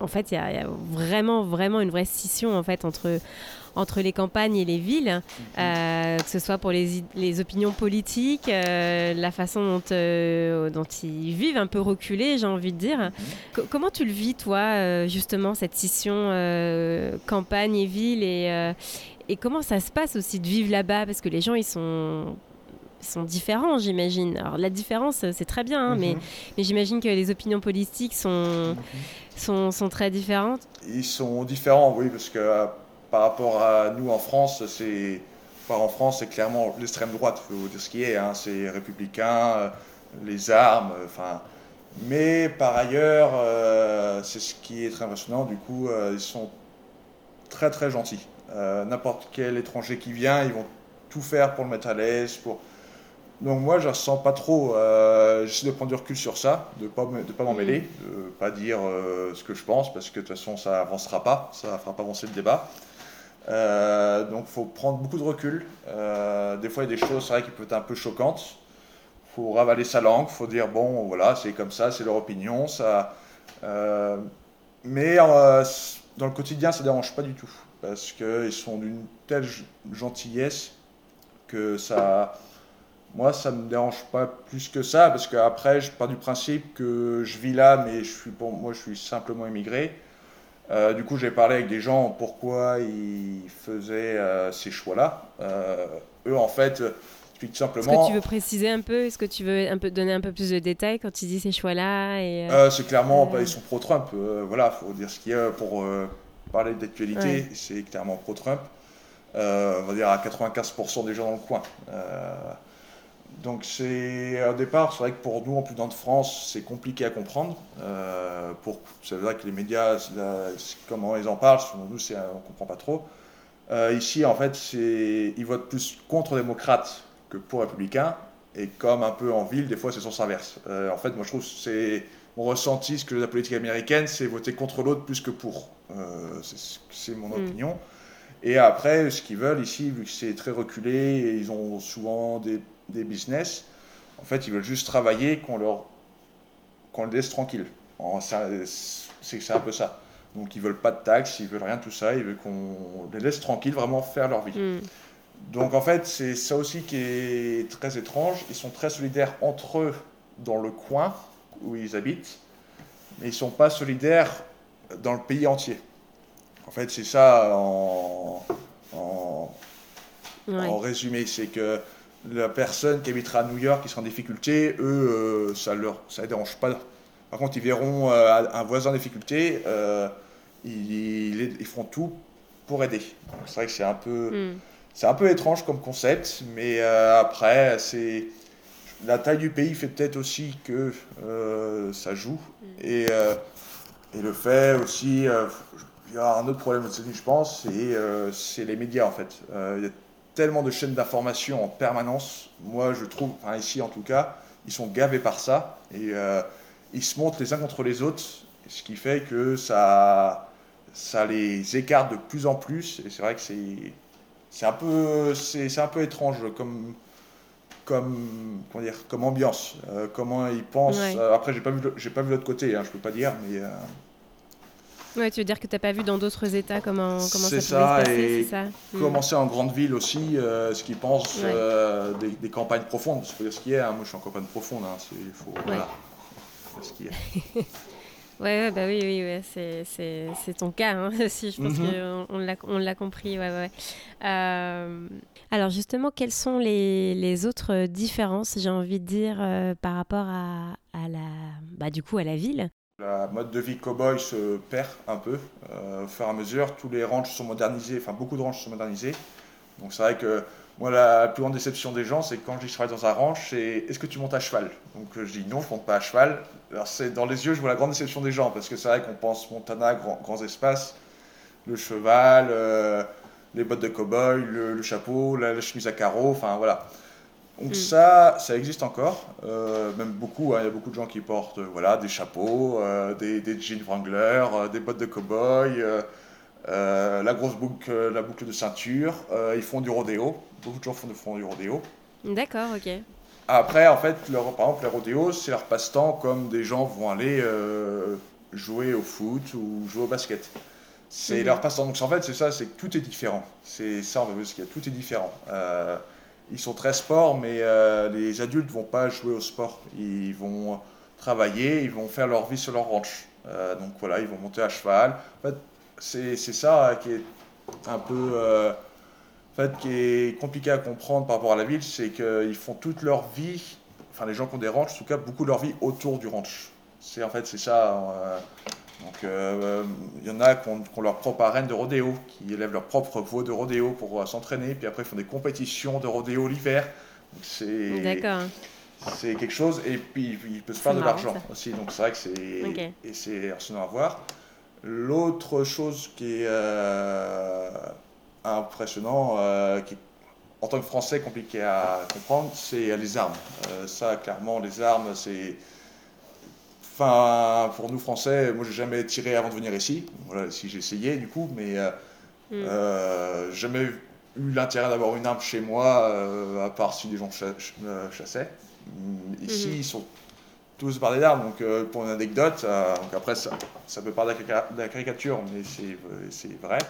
en fait, il y, a vraiment, vraiment une vraie scission en fait entre entre les campagnes et les villes, euh, que ce soit pour les, les opinions politiques, euh, la façon dont, euh, dont, ils vivent un peu reculés, j'ai envie de dire. comment tu le vis, toi, justement, cette scission campagne et ville et, et comment ça se passe aussi de vivre là-bas? Parce que les gens, ils sont sont différents, j'imagine. Alors la différence, c'est très bien, hein, mais, mhm. mais j'imagine que les opinions politiques sont, mhm. sont, sont, très différentes. Ils sont différents, oui, parce que par rapport à nous en France, c'est en France, c'est clairement l'extrême droite, il faut dire ce qui est, hein, c'est républicain, euh, les armes, euh, enfin. Mais par ailleurs, euh, c'est ce qui est très impressionnant, du coup, ils sont très très gentils. N'importe quel étranger qui vient, ils vont tout faire pour le mettre à l'aise. Pour... Donc moi, je ne ressens pas trop. J'essaie de prendre du recul sur ça, de ne pas, de pas m'en mêler, de ne pas dire ce que je pense, parce que de toute façon, ça avancera pas, ça ne fera pas avancer le débat. Euh, donc il faut prendre beaucoup de recul. Euh, des fois, il y a des choses vrai, qui peuvent être un peu choquantes. Il faut ravaler sa langue, il faut dire, bon, voilà, c'est comme ça, c'est leur opinion. Ça, euh, mais dans le quotidien, ça ne dérange pas du tout. Parce qu'ils sont d'une telle gentillesse que ça... Moi, ça ne me dérange pas plus que ça, parce qu'après, je pars du principe que je vis là, mais je suis, moi, je suis simplement immigré. Euh, du coup, j'ai parlé avec des gens pourquoi ils faisaient euh, ces choix-là. Euh, eux, en fait, expliquent simplement. Est-ce que tu veux préciser un peu? Est-ce que tu veux un peu donner un peu plus de détails quand tu dis ces choix-là et, C'est clairement, bah, ils sont pro-Trump. voilà, faut dire ce qu'il y a pour parler d'actualité. C'est clairement pro-Trump. on va dire à 95% des gens dans le coin. Donc c'est au départ, c'est vrai que pour nous, en plus dans de France, c'est compliqué à comprendre. Euh, pour, c'est vrai que les médias, comment ils en parlent, selon nous, c'est, on comprend pas trop. Euh, ici, en fait, c'est, ils votent plus contre démocrates que pour républicains. Et comme un peu en ville, des fois, c'est sens inverse. Euh, en fait, moi, je trouve que c'est mon ressenti, ce que la politique américaine, c'est voter contre l'autre plus que pour. c'est, mon hmm. opinion. Et après, ce qu'ils veulent ici, vu que c'est très reculé, ils ont souvent des des business, en fait, ils veulent juste travailler, qu'on leur qu'on les laisse tranquille. C'est un peu ça. Donc, ils veulent pas de taxes, ils veulent rien de tout ça, ils veulent qu'on les laisse tranquilles, vraiment faire leur vie. Hmm. Donc, en fait, c'est ça aussi qui est très étrange. Ils sont très solidaires entre eux dans le coin où ils habitent, mais ils sont pas solidaires dans le pays entier. En fait, c'est ça en, en, en résumé. C'est que la personne qui habitera à New York qui sera en difficulté, eux, euh, ça leur ça les dérange pas. Par contre, ils verront euh, un voisin en difficulté, euh, ils, ils, feront tout pour aider. C'est vrai que c'est un peu hmm. c'est un peu étrange comme concept, mais après c'est la taille du pays fait peut-être aussi que ça joue hmm. et, et le fait aussi il y a un autre problème aussi, je pense, c'est les médias en fait. Il y a tellement de chaînes d'information en permanence. Moi, je trouve, enfin ici en tout cas, ils sont gavés par ça et euh, ils se montrent les uns contre les autres, ce qui fait que ça, ça les écarte de plus en plus. Et c'est vrai que c'est, c'est un peu, c'est, un peu étrange comme, comme, comment dire, comme ambiance, euh, comment ils pensent. Euh, après, j'ai pas vu, j'ai pas vu l'autre côté, hein, je peux pas dire, mais Ouais, tu veux dire que tu n'as pas vu dans d'autres États comment, comment ça, ça pouvait se passer, et hmm. Commencer en grande ville aussi, euh, ce qu'ils pensent euh, des, campagnes profondes. Il faut dire ce qu'il y a. Hein. Moi, je suis en campagne profonde. Hein. Il faut, voilà. ce qu'il y a. Ouais, bah oui, oui, ouais, c'est ton cas hein, aussi. Je pense mm-hmm. qu'on on l'a compris. Ouais, ouais. Euh, alors justement, quelles sont les, les autres différences, j'ai envie de dire, par rapport à, à la, bah, du coup, à la ville? La mode de vie cowboy se perd un peu euh, au fur et à mesure. Tous les ranchs sont modernisés, enfin beaucoup de ranchs sont modernisés. Donc c'est vrai que moi la plus grande déception des gens, c'est quand je travaille dans un ranch, c'est est-ce que tu montes à cheval? Donc je dis non, je monte pas à cheval. Alors c'est dans les yeux, je vois la grande déception des gens parce que c'est vrai qu'on pense Montana, grands espaces, le cheval, euh, les bottes de cowboy, le, chapeau, la, chemise à carreaux, enfin voilà. Donc mm. ça, ça existe encore, euh, même beaucoup, hein. il y a beaucoup de gens qui portent euh, voilà, des chapeaux, euh, des, des, jeans Wrangler, des bottes de cow-boy, la grosse boucle, la boucle de ceinture, ils font du rodéo, beaucoup de gens font, font du rodéo. D'accord, ok. Après, en fait, leur, par exemple, les rodéos, c'est leur passe-temps comme des gens vont aller jouer au foot ou jouer au basket. C'est mm-hmm. leur passe-temps. Donc en fait, c'est ça, c'est que tout est différent. C'est ça, on veut dire, tout est différent ils sont très sport, mais euh, les adultes vont pas jouer au sport. Ils vont travailler, ils vont faire leur vie sur leur ranch. Euh, donc voilà, ils vont monter à cheval. En fait, c'est ça qui est un peu. Euh, en fait, qui est compliqué à comprendre par rapport à la ville, c'est qu'ils font toute leur vie, enfin les gens qui ont des ranchs, en tout cas, beaucoup de leur vie autour du ranch. C'est en fait, c'est ça. Donc euh, il y en a qui ont, leur propre arène de rodéo, qui élèvent leur propre veau de rodéo pour euh, s'entraîner, puis après ils font des compétitions de rodéo l'hiver. C'est c'est quelque chose, et puis il peut se faire de l'argent aussi, donc c'est vrai que c'est et c'est à voir. L'autre chose qui est euh, impressionnant, qui en tant que Français compliqué à comprendre, c'est les armes. ça, clairement, les armes, c'est Enfin, pour nous Français, moi j'ai jamais tiré avant de venir ici. Voilà, si j'ai essayé du coup, mais mm. euh jamais eu l'intérêt d'avoir une arme chez moi, euh, à part si des gens chassaient. Mm, ici, mm-hmm. ils sont tous par des armes. Donc, pour une anecdote, donc après ça, ça peut paraître de la caricature, mais c'est vrai.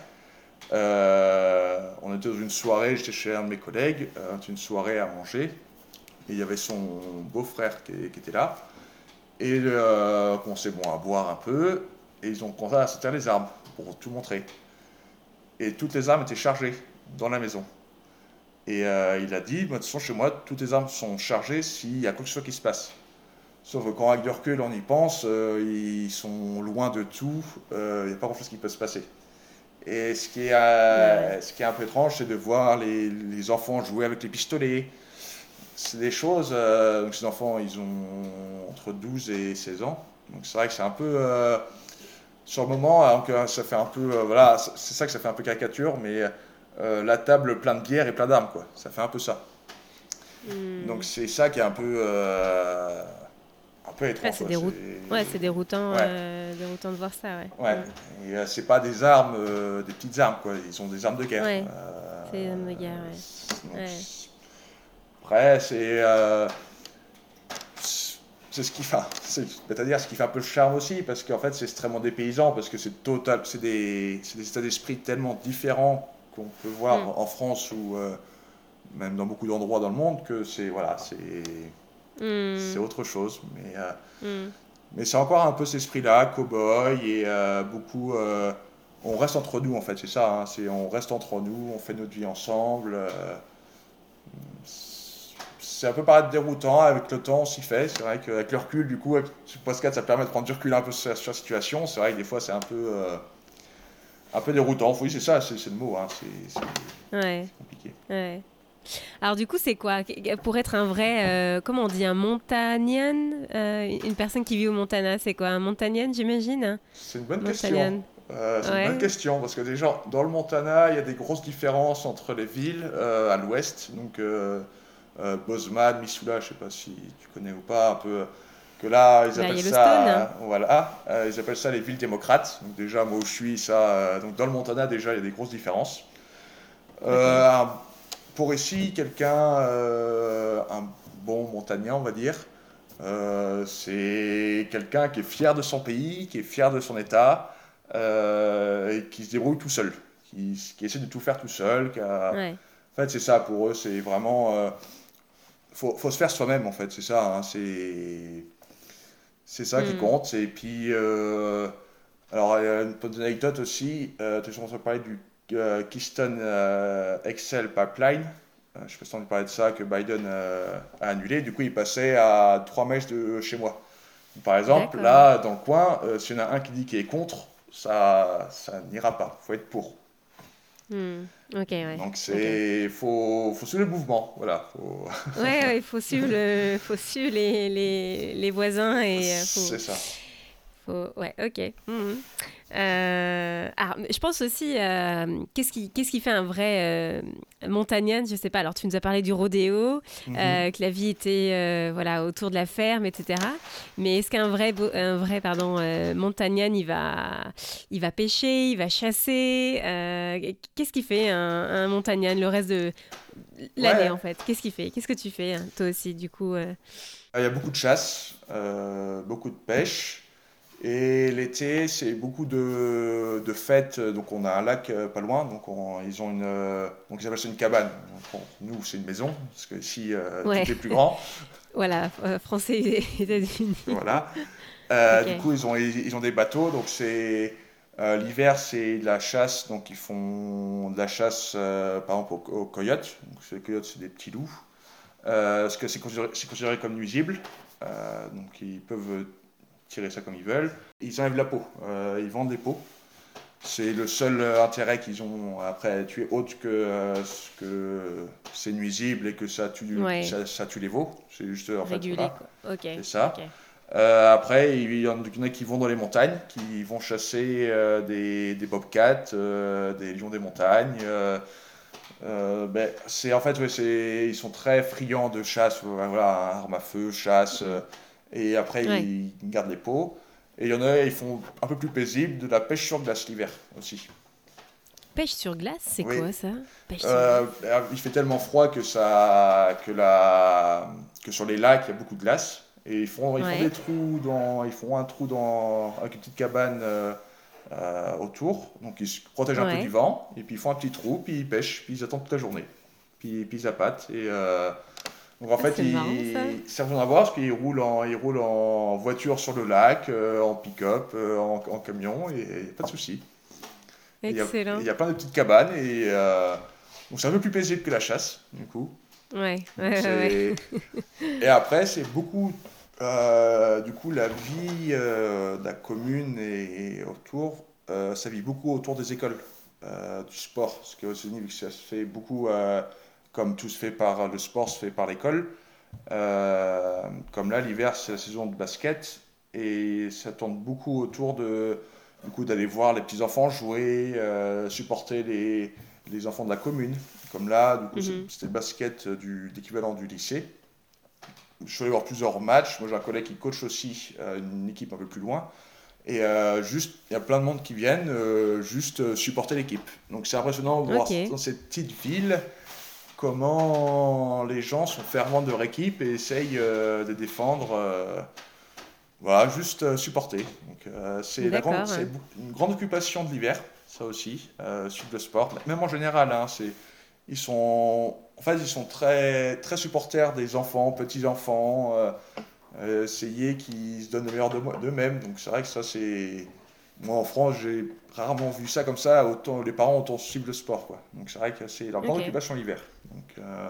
on était dans une soirée, j'étais chez un de mes collègues, une soirée à manger, et il y avait son beau-frère qui, qui, était là. Et euh, on commençait bon, à boire un peu. et ils ont commencé à sortir les armes pour tout montrer. Et toutes les armes étaient chargées dans la maison. Et euh, il a dit, de toute façon, chez moi, toutes les armes sont chargées s'il y a quoi que ce soit qui se passe. Sauf que quand avec du recul, on y pense, euh, ils sont loin de tout, euh, il n'y a pas grand-chose qui peut se passer. Et ce qui est, ce qui est un peu étrange, c'est de voir les, les, enfants jouer avec les pistolets. C'est des choses, donc ces enfants, ils ont entre 12 et 16 ans. Donc c'est vrai que c'est un peu, sur le moment, ça fait un peu, voilà, c'est ça que ça fait un peu caricature, mais euh, la table pleine de bière et plein d'armes, quoi. Ça fait un peu ça. Hmm. Donc c'est ça qui est un peu, euh, un peu étrange. c'est déroutant, ouais, c'est déroutant, euh, déroutant de voir ça, ouais. Ouais. Hmm. Et c'est pas des armes, des petites armes, quoi. Ils ont des armes de guerre. Ouais. c'est des armes de guerre, ouais. Après, c'est c'est ce qui fait, c'est-à-dire ce qui fait un peu le charme aussi, parce qu'en fait c'est extrêmement dépaysant, parce que c'est total, c'est des, des, états d'esprit tellement différents qu'on peut voir mm. en France ou euh, même dans beaucoup d'endroits dans le monde que c'est voilà c'est mm. c'est autre chose mais euh, mm. mais c'est encore un peu cet esprit là cowboy et euh, beaucoup on reste entre nous en fait c'est ça hein, c'est on reste entre nous on fait notre vie ensemble c'est un peu paraître déroutant avec le temps on s'y fait c'est vrai qu'avec le recul du coup avec ce podcast ça permet de prendre du recul un peu sur, sur la situation c'est vrai que des fois c'est un peu un peu déroutant. Oui, c'est ça, c'est le mot. Hein. C'est ouais. compliqué. Ouais. Alors du coup, c'est quoi? Pour être un vrai, euh, comment on dit, un montagnien euh, Une personne qui vit au Montana, c'est quoi? Un montagnien, j'imagine? C'est une bonne question. Euh, c'est une bonne question, parce que déjà, dans le Montana, il y a des grosses différences entre les villes à l'ouest. Donc, Bozeman, Missoula, je ne sais pas si tu connais ou pas, un peu que là, ils appellent ça, voilà, euh, ils appellent ça les villes démocrates. Donc déjà, moi où je suis, ça, euh, donc dans le Montana, déjà, il y a des grosses différences. Euh, pour ici, quelqu'un, un bon montagnard, on va dire, c'est quelqu'un qui est fier de son pays, qui est fier de son État, et qui se débrouille tout seul, qui, qui, essaie de tout faire tout seul. En fait, c'est ça pour eux, c'est vraiment faut, faut se faire soi-même en fait, c'est ça. Hein, c'est c'est ça qui mm. compte. Et puis, euh, alors, il y a une petite anecdote aussi. Euh, tu as parler du euh, Keystone euh, Excel Pipeline. je ne sais pas si tu as parler de ça, que Biden a annulé. Du coup, il passait à 3 mèches de chez moi. Par exemple, là, dans le coin, s'il y en a un qui dit qu'il est contre, ça, ça n'ira pas. Il faut être pour. Hmm. Ok, ouais. Donc c'est faut, faut suivre le mouvement, voilà. Faut... ouais, il faut suivre le, faut suivre les, les, les voisins et. Euh, c'est ça. Faut... Ouais, ok. Hmm. Euh, alors, je pense aussi, euh, qu'est-ce qui, qu'est-ce qui fait un vrai euh, montagnard Je sais pas. Alors, tu nous as parlé du rodéo, mhm. que la vie était voilà autour de la ferme, etc. Mais est-ce qu'un vrai, un vrai pardon, il va, il va pêcher, il va chasser Qu'est-ce qui fait un, un le reste de l'année en fait? Qu'est-ce qu'il fait? Qu'est-ce que tu fais hein, toi aussi du coup Il y a beaucoup de chasse, beaucoup de pêche. Et l'été, c'est beaucoup de, de, fêtes. Donc, on a un lac euh, pas loin. Donc, ils ont une. Euh, donc, ils appellent ça une cabane. nous, c'est une maison, parce que ici, euh, tout est plus grand. voilà, français et États-Unis. Voilà. Du coup, ils ont, ils ont des bateaux. Donc, c'est. L'hiver, c'est de la chasse. Donc, ils font de la chasse, par exemple, aux, coyotes. Donc, les coyotes, c'est des petits loups. parce que c'est considéré, considéré, comme nuisible. donc, ils peuvent tirer ça comme ils veulent. Ils enlèvent la peau, euh, ils vendent des peaux. C'est le seul intérêt qu'ils ont après tuer autre que, euh, que c'est nuisible et que ça tue, ça, tue les veaux. C'est juste en fait. C'est ça. Euh, après, il y en a qui vont dans les montagnes, qui vont chasser des, des, bobcats, des lions des montagnes. ben, c'est en fait, ils sont très friands de chasse, voilà, armes à feu, chasse. Et après, ils gardent les pots. Et il y en a, ils font un peu plus paisible de la pêche sur glace l'hiver aussi. Pêche sur glace, c'est quoi ça? Euh, euh, Il fait tellement froid que, ça, que, la, que sur les lacs, il y a beaucoup de glace. Et ils font, ils font des trous dans, ils font un trou dans, avec une petite cabane euh, autour. Donc ils se protègent un peu du vent. Et puis ils font un petit trou, puis ils pêchent, puis ils attendent toute la journée. Puis, puis ils appâtent. Et Donc en fait, c'est marrant, ils vous en avoir parce qu'ils roulent en, ils roulent en voiture sur le lac, euh, en pick-up, euh, en, en camion, et il n'y a pas de souci. Excellent. Il y, a plein de petites cabanes, et euh, donc c'est un peu plus paisible que la chasse, du coup. Ouais, ouais, ouais, Et après, c'est beaucoup, du coup, la vie de la commune et, et autour, ça vit beaucoup autour des écoles, du sport. Parce qu'aux États-Unis, vu que ça se fait beaucoup, comme tout se fait par le sport, se fait par l'école. Euh, comme là, l'hiver, c'est la saison de basket, et ça tourne beaucoup autour de, du coup, d'aller voir les petits enfants jouer, euh, supporter les, les enfants de la commune. Comme là, du coup, c'est- c'était le basket du, l'équivalent du lycée. Je suis allé voir plusieurs matchs. Moi, j'ai un collègue qui coach aussi euh, une équipe un peu plus loin. Et juste, il y a plein de monde qui viennent juste supporter l'équipe. Donc c'est impressionnant de voir Ok. dans cette petite ville comment les gens sont fervents de leur équipe et essayent euh, de défendre. euh, voilà, juste euh, supporter. Donc c'est la grande- une grande occupation de l'hiver, ça aussi, suivre le sport. Même en général, hein, c'est ils sont, en fait, ils sont très, très supporters des enfants, petits enfants, euh, essayer qu'ils se donnent le meilleur d'eux-mêmes. Donc c'est vrai que ça, c'est. Moi en France, j'ai rarement vu ça comme ça, autant les parents autant suivre le sport. Quoi. Donc c'est vrai que c'est leur grande Ok. occupation l'hiver. Donc euh,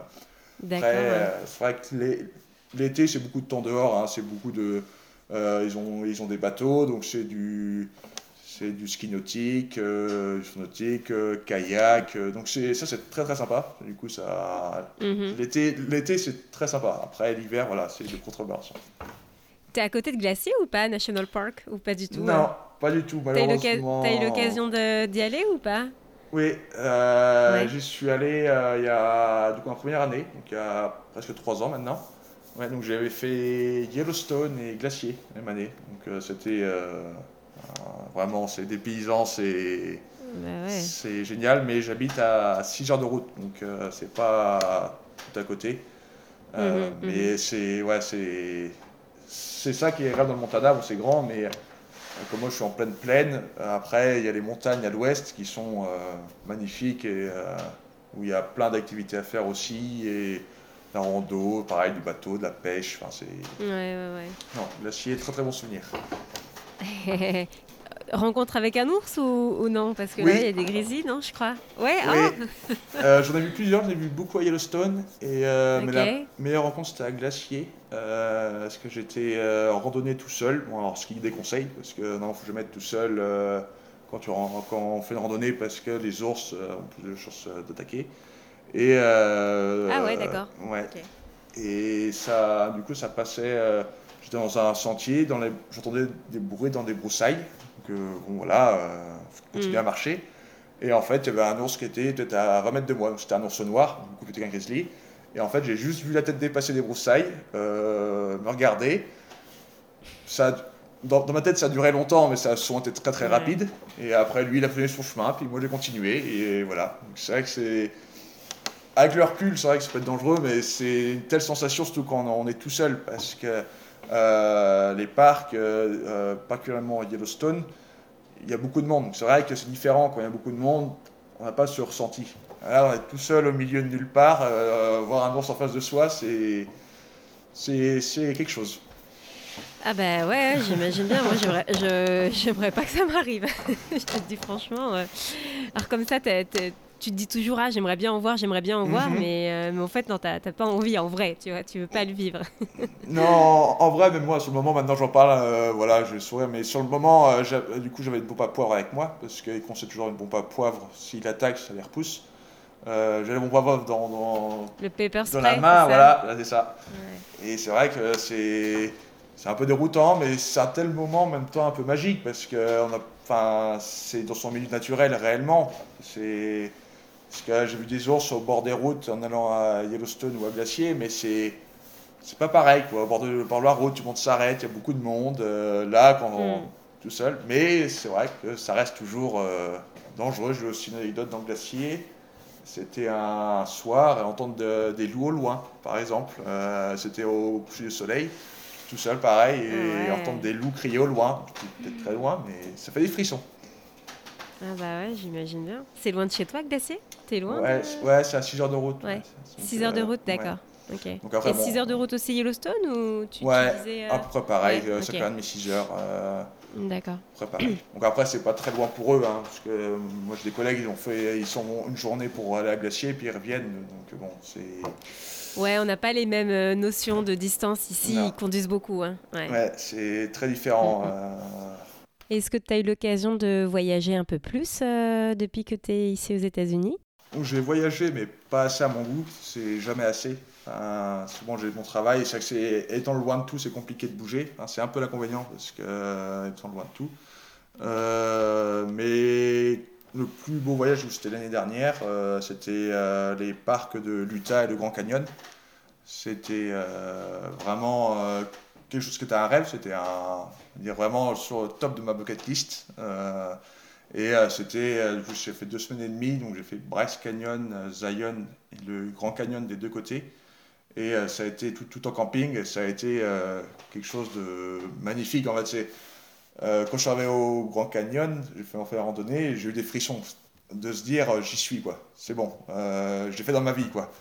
après, ouais. euh, c'est vrai que l'é- l'été, c'est beaucoup de temps dehors, hein, c'est beaucoup de. euh, ils, ont, ils ont des bateaux, donc c'est du. C'est du ski nautique, euh, du ski nautique, euh, kayak, euh, donc c'est ça c'est très très sympa. Du coup ça, Mhm. l'été l'été c'est très sympa. Après l'hiver voilà c'est de contrebalance. T'es à côté de Glacier ou pas, National Park Ou pas du tout Non, euh pas du tout T'as eu l'occa- malheureusement. t'as eu l'occasion d'y aller ou pas? Oui, euh, Ouais. j'y suis allé euh, il y a coup en première année, donc il y a presque trois ans maintenant. Ouais, donc j'avais fait Yellowstone et Glacier la même année. Donc euh, c'était euh, vraiment c'est des paysans, c'est Bah ouais. génial, mais j'habite à 6 heures de route, donc c'est pas tout à côté. Mhm, mais c'est ouais, c'est c'est ça qui est grave dans le Montana. Bon, c'est grand, mais comme moi je suis en pleine plaine, euh, après il y a les montagnes à l'ouest qui sont euh, magnifiques et euh, où il y a plein d'activités à faire aussi et la rando, pareil, du bateau, de la pêche. Enfin, c'est Ouais, ouais, non, glacier, très très bon souvenir. Rencontre avec un ours ou, ou non Parce que Oui. là, il y a des grizzlies, non, je crois. Ouais, Oui. Euh, J'en ai vu plusieurs, j'en ai vu beaucoup à Yellowstone. Et, euh, Mais la meilleure rencontre, c'était à Glacier. euh, parce que j'étais en randonnée tout seul. Bon, alors, ce qui déconseille, parce que non, faut jamais être tout seul quand, tu, quand on fait une randonnée, parce que les ours ont plus de chances d'attaquer. Et, Ah ouais, d'accord. Ouais. Et ça, du coup, ça passait. J'étais dans un sentier, j'entendais des bruits dans des broussailles. Euh, bon, voilà, euh, continuer Mm. à marcher. Et en fait, il y avait un ours qui était peut-être à 20 mètres de moi. C'était un ours noir, du coup, c'était un grizzly. Et en fait, j'ai juste vu la tête dépasser des broussailles, euh, me regarder. Ça, dans, dans ma tête, ça a duré longtemps, mais ça a souvent été très très Ouais. rapide. Et après, lui, il a fait son chemin, puis moi, j'ai continué. Et voilà. C'est vrai que c'est. Avec le recul, c'est vrai que ça peut être dangereux, mais c'est une telle sensation, surtout quand on est tout seul, parce que euh, les parcs, euh, particulièrement Yellowstone, il y a beaucoup de monde. C'est vrai que c'est différent quand il y a beaucoup de monde, on n'a pas ce ressenti. Là, on tout seul au milieu de nulle part, euh, voir un ours en face de soi, c'est quelque chose. Ah bah ouais, j'imagine bien. Moi, j'aimerais, pas que ça m'arrive. je te dis franchement. Alors comme ça, t'as- tu te dis toujours, ah, j'aimerais bien en voir, j'aimerais bien en voir, Mhm. mais, euh, mais en fait, non, t'as, pas envie en vrai, tu vois, tu veux pas le vivre. Non, en vrai, même moi, sur le moment, maintenant j'en parle, euh, voilà, je vais sourire, mais sur le moment, euh, j'a- du coup, j'avais une pompe à poivre avec moi, parce qu'ils conseillent toujours une pompe à poivre, s'il attaque, ça les repousse. Euh, J'avais mon poivre dans, dans, Le paper dans la main, voilà, là, c'est ça. Ouais. Et c'est vrai que c'est c'est un peu déroutant, mais c'est un tel moment en même temps un peu magique parce que on a, enfin, c'est dans son milieu naturel réellement. C'est parce que j'ai vu des ours au bord des routes en allant à Yellowstone ou à Glacier, mais c'est c'est pas pareil quoi. Au bord de, bord de la route, tout le monde s'arrête, il y a beaucoup de monde. euh, là, quand on Mm. tout seul, mais c'est vrai que ça reste toujours euh, dangereux. J'ai aussi une anecdote dans le Glacier. C'était un soir et entendre de- des loups au loin, par exemple. Euh, C'était au coucher du soleil, tout seul, pareil, et Ouais. entendre des loups crier au loin. Peut-être très loin, mais ça fait des frissons. Ah bah ouais, j'imagine bien. C'est loin de chez toi, Glacier T'es loin Ouais, de- c'est- ouais, c'est à 6 heures de route. Ouais. Donc, 6 heures de euh, route, ouais. d'accord. Donc après, Et 6 heures de route aussi Yellowstone ou tu Ouais, utilisais, à peu près pareil, ouais, okay. 5 6 heures. D'accord. Donc après, c'est pas très loin pour eux, hein, parce que moi j'ai des collègues, ils ont fait, ils sont une journée pour aller à glacier, puis ils reviennent. Donc bon, c'est. Ouais, on n'a pas les mêmes euh, notions de distance ici. Ils conduisent beaucoup. Hein. Ouais, c'est très différent. Euh. Est-ce que tu as eu l'occasion de voyager un peu plus euh, depuis que tu es ici aux États-Unis? J'ai voyagé, mais pas assez à mon goût. C'est jamais assez. Souvent j'ai mon travail, c'est que étant loin de tout, c'est compliqué de bouger. c'est un peu l'inconvénient parce que euh, étant loin de tout. Euh, mais le plus beau voyage, c'était l'année dernière, c'était les parcs de l'Utah et le Grand Canyon. C'était vraiment quelque chose qui était un rêve, c'était un, vraiment sur le top de ma bucket list. et c'était, j'ai fait deux semaines et demie, donc j'ai fait Bryce Canyon, Zion et le Grand Canyon des deux côtés. Et euh, ça a été tout, tout, en camping, ça a été euh, quelque chose de magnifique. En fait, euh, quand je suis arrivé au Grand Canyon, j'ai fait, fait la randonnée, j'ai eu des frissons de se dire j'y suis, quoi. C'est bon, j'ai fait dans ma vie, quoi.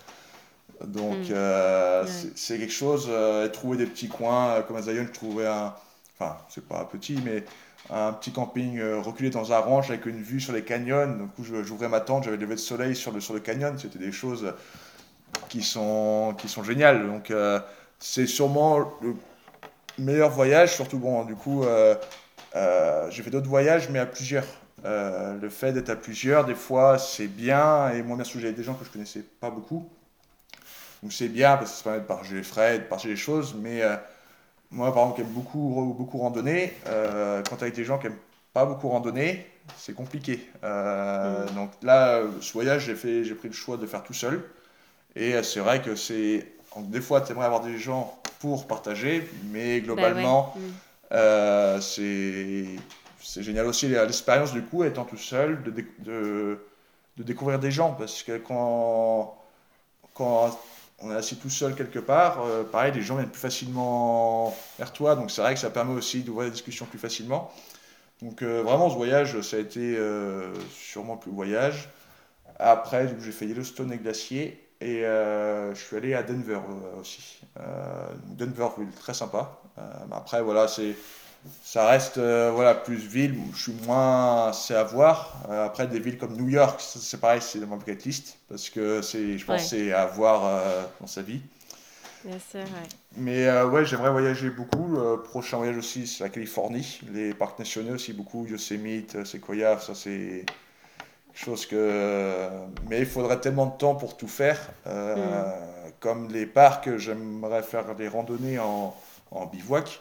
Donc, mm. c'est quelque chose, trouver des petits coins, comme à Zion, je trouvais un. Enfin, c'est pas petit, mais un petit camping reculé dans un ranch avec une vue sur les canyons. Donc, j'ouvrais ma tente, j'avais lever de soleil sur le, sur le canyon. C'était des choses qui sont, qui sont géniales. Donc, euh, c'est sûrement le meilleur voyage, surtout, bon, du coup, euh, euh, j'ai fait d'autres voyages, mais à plusieurs. le fait d'être à plusieurs, des fois, c'est bien, et moi, bien sûr, j'avais des gens que je connaissais pas beaucoup. Donc, c'est bien, parce que ça permet de partager les frais, de partager les choses, mais moi, par exemple, qui aime beaucoup, beaucoup randonner, quand tu as des gens qui aiment pas beaucoup randonner, c'est compliqué. Mm. Donc là, ce voyage, j'ai pris le choix de faire tout seul. Et euh, c'est vrai que c'est. Des fois, tu aimerais avoir des gens pour partager, mais globalement, bah mm. euh, c'est génial aussi l'expérience du coup, étant tout seul, de, de, de, découvrir des gens. Parce que quand, quand on est assis tout seul quelque part, euh, pareil, les gens viennent plus facilement vers toi. Donc c'est vrai que ça permet aussi d'ouvrir des discussions plus facilement. Donc vraiment, ce voyage, ça a été sûrement le plus voyage. Après, j'ai fait Yellowstone et Glacier. Et euh, je suis allé à Denver euh, aussi. Euh, Denver, ville très sympa. après, voilà, c'est ça reste voilà plus ville je suis moins c'est à voir après des villes comme New York c'est pareil c'est dans ma bucket list parce que c'est je pense c'est à voir dans sa vie Bien sûr, ouais. mais ouais j'aimerais voyager beaucoup le prochain voyage aussi c'est la Californie les parcs nationaux aussi beaucoup Yosemite Sequoia ça c'est Chose que. Mais il faudrait tellement de temps pour tout faire. Euh, mm. Comme les parcs, j'aimerais faire des randonnées en, en bivouac.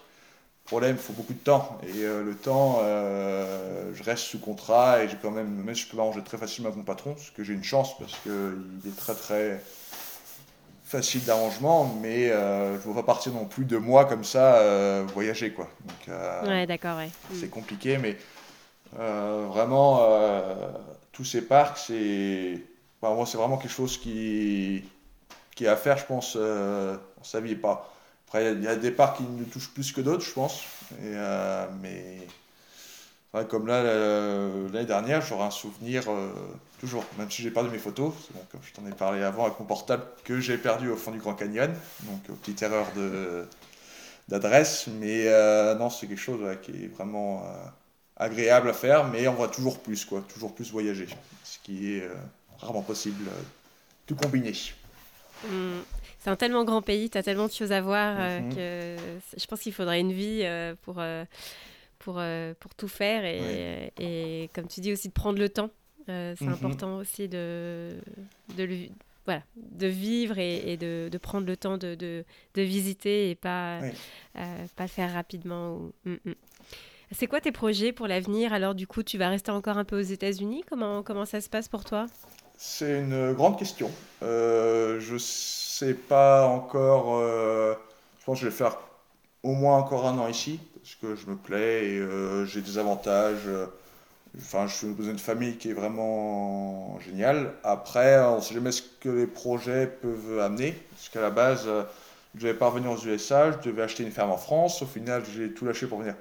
Problème, il faut beaucoup de temps. Et euh, le temps, euh, je reste sous contrat et j'ai quand même. Même si je peux m'arranger très facilement avec mon patron, ce que j'ai une chance parce qu'il est très très facile d'arrangement, mais je ne veux pas partir non plus de mois comme ça voyager. Quoi. Donc, ouais, d'accord, ouais. C'est mm. compliqué, mais vraiment tous ces parcs, c'est c'est vraiment quelque chose qui, qui est à faire, je pense, euh, on sa pas. Après, il y, a des parcs qui nous touchent plus que d'autres, je pense. Euh, mais comme là, l'année dernière, j'aurai un souvenir, euh, toujours, même si j'ai perdu mes photos, comme je t'en ai parlé avant avec mon portable, que j'ai perdu au fond du Grand Canyon. Donc, petite erreur d'adresse. Mais non, c'est quelque chose qui est vraiment agréable à faire, mais on va toujours plus, quoi, toujours plus voyager, ce qui est euh, rarement possible euh, tout combiner. Hmm. C'est un tellement grand pays, tu as tellement de choses à voir euh, mhm. que je pense qu'il faudrait une vie pour, pour, pour tout faire et, et, comme tu dis aussi de prendre le temps. c'est mhm. important aussi de, de, voilà, de vivre et, de, de, prendre le temps de, de, de visiter et pas, pas le faire rapidement. Ou... Hmm, hmm. C'est quoi tes projets pour l'avenir? Alors du coup, tu vas rester encore un peu aux États-Unis? Comment, comment ça se passe pour toi? C'est une grande question. Euh, je sais pas encore. Euh, je pense que je vais faire au moins encore un an ici parce que je me plais et euh, j'ai des avantages. Enfin, je suis dans une famille qui est vraiment géniale. Après, on ne sait jamais ce que les projets peuvent amener. Parce qu'à la base, je devais pas revenir aux USA, je devais acheter une ferme en France. Au final, j'ai tout lâché pour venir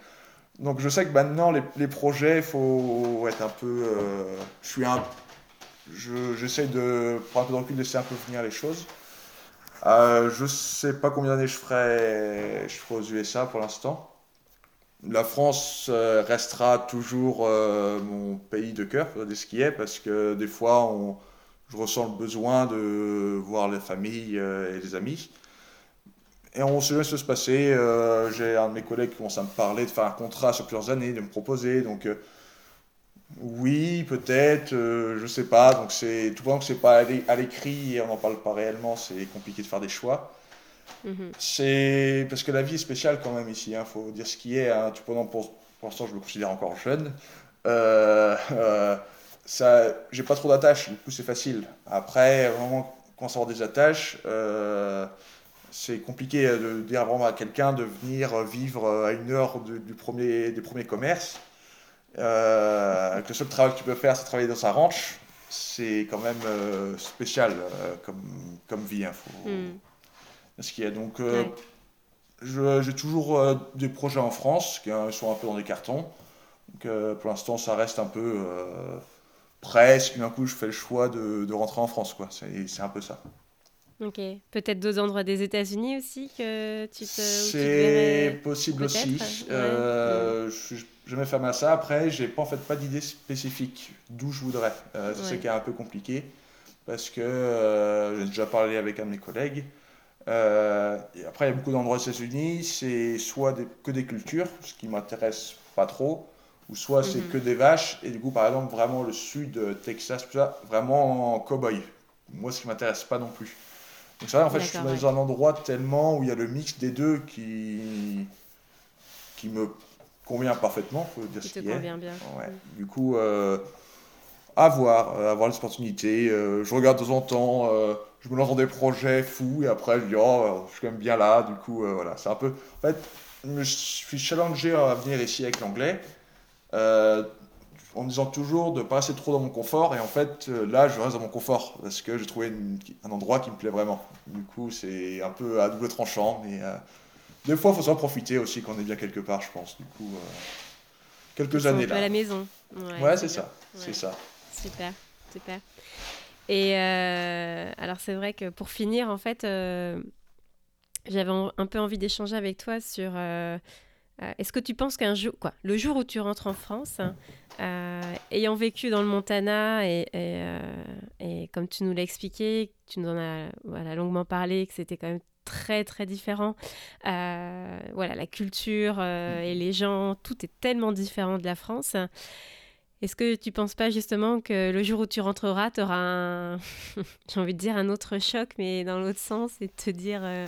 donc je sais que maintenant, les, les projets, il faut être un peu... Euh, je suis un... J'essaie de prendre un peu de recul, laisser un peu finir les choses. Euh, je sais pas combien d'années je ferai, je ferai aux USA pour l'instant. La France euh, restera toujours euh, mon pays de cœur des skier parce que des fois je ressens le besoin de voir les familles et les amis. Et on sait jamais ce se passer. J'ai un de mes collègues qui commence à me parler de faire un contrat sur plusieurs années, de me proposer. Donc oui, peut-être, je sais pas. Donc c'est tout pendant que c'est pas à l'écrit et on n'en parle pas réellement, c'est compliqué de faire des choix. Mhm. C'est parce que la vie est spéciale quand même ici. Il hein, faut dire ce qui est. Hein. Pendant pour, pour l'instant, je me considère encore jeune. Euh, euh, ça, j'ai pas trop d'attaches, du coup c'est facile. Après, vraiment, quand on sort des attaches, euh, c'est compliqué de dire vraiment à quelqu'un de venir vivre à une heure du premier, des premiers commerces. Euh, que le seul travail que tu peux faire, c'est travailler dans sa ranch. C'est quand même spécial comme, comme vie. Hein, faut... Ce qu'il y a donc, euh, j'ai toujours euh, des projets en France qui euh, sont un peu dans des cartons. Donc, pour l'instant, ça reste un peu presque. D'un coup, je fais le choix de, de rentrer en France. C'est un peu ça. Ok. Peut-être d'autres endroits des États-Unis aussi que tu te. C'est possible aussi. Je suis jamais fermé à ça. Après, j'ai pas en fait pas d'idée spécifique d'où je voudrais. c'est ce qui est un peu compliqué parce que j'ai déjà parlé avec un de mes collègues. Euh, et après, il y a beaucoup d'endroits aux États-Unis, c'est soit que des cultures, ce qui m'intéresse pas trop, ou soit c'est mhm. que des vaches. Et du coup, par exemple, vraiment le sud, euh, Texas, tout ça, vraiment en cow-boy. Moi, ce qui m'intéresse pas non plus. Donc c'est vrai, en fait, je suis dans un endroit tellement où il y a le mix des deux qui, qui me convient parfaitement, faut dire ce qui est. Bien. Ouais. Du coup, euh, à voir, euh, avoir l'opportunité. je regarde de temps en temps je me lance dans des projets fous et après je dis oh je suis quand même bien là du coup euh, voilà c'est un peu en fait je suis challengé à venir ici avec l'anglais euh, en me disant toujours de pas rester trop dans mon confort. Et en fait euh, là je reste dans mon confort parce que j'ai trouvé un endroit qui me plaît vraiment. Du coup c'est un peu à double tranchant mais des fois il faut s'en profiter aussi quand on est bien quelque part je pense. Du coup quelques années là. à la maison. Ouais, c'est ça. C'est ça. Super super. Et euh, alors c'est vrai que pour finir, en fait, euh, j'avais un peu envie d'échanger avec toi sur euh, est-ce que tu penses qu'un jour, quoi, le jour où tu rentres en France, ayant vécu dans le Montana et, et, comme tu nous l'as expliqué, tu nous en as voilà, longuement parlé, que c'était quand même très très différent. voilà, la culture et les gens, tout est tellement différent de la France. Est-ce que tu penses pas justement que le jour où tu rentreras, tu auras un, j'ai envie de dire un autre choc, mais dans l'autre sens, et te dire. Euh,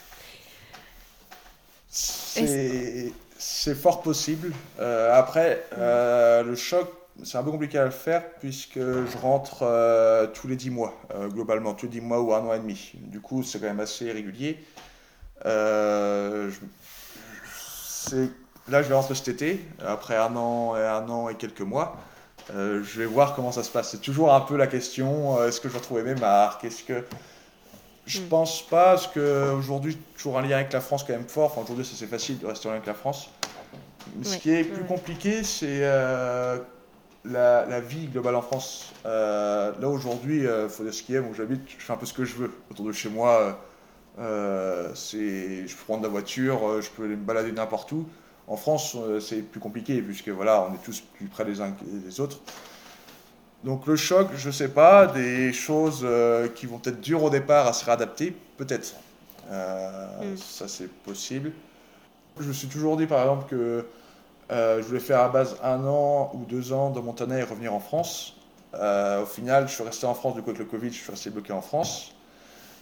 c'est fort possible. Euh, après, euh, le choc, c'est un peu compliqué à le faire puisque je rentre tous les 10 mois, globalement, tous les 10 mois ou un an et demi. Du coup, c'est quand même assez régulier. Là, je vais rentrer cet été, après un an et un an et quelques mois. Euh, je vais voir comment ça se passe. C'est toujours un peu la question euh, est-ce que je vais retrouver mes marques? Est-ce que. Je mm. pense pas, parce qu'aujourd'hui, toujours un lien avec la France quand même fort. Enfin, aujourd'hui, c'est facile de rester en lien avec la France. Ce qui est plus compliqué, c'est euh, la, la, vie globale en France. là, aujourd'hui, il faut dire ce qui est. Où j'habite, je fais un peu ce que je veux. Autour de chez moi, c'est, je peux prendre la voiture, je peux aller me balader n'importe où. En France, euh, c'est plus compliqué puisque voilà, on est tous plus près les uns que les autres. Donc le choc, je ne sais pas, des choses euh, qui vont être dures au départ à se réadapter, peut-être. Euh, mm. Ça c'est possible. Je me suis toujours dit par exemple que je voulais faire à base un an ou deux ans de Montana et revenir en France. au final, je suis resté en France du coup avec le Covid, je suis resté bloqué en France.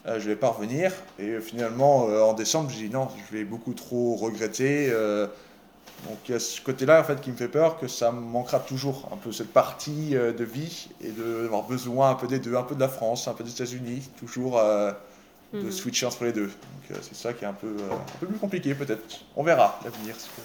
je ne vais pas revenir. Et finalement, en décembre, j'ai dit non, je vais beaucoup trop regretter. Donc il y a ce côté-là en fait qui me fait peur que ça me manquera toujours un peu cette partie euh, de vie et d'avoir besoin un peu des deux, un peu de la France, un peu des États-Unis, toujours euh, de mhm. switcher entre les deux. Donc euh, c'est ça qui est un peu, un peu plus compliqué peut-être. On verra l'avenir ce que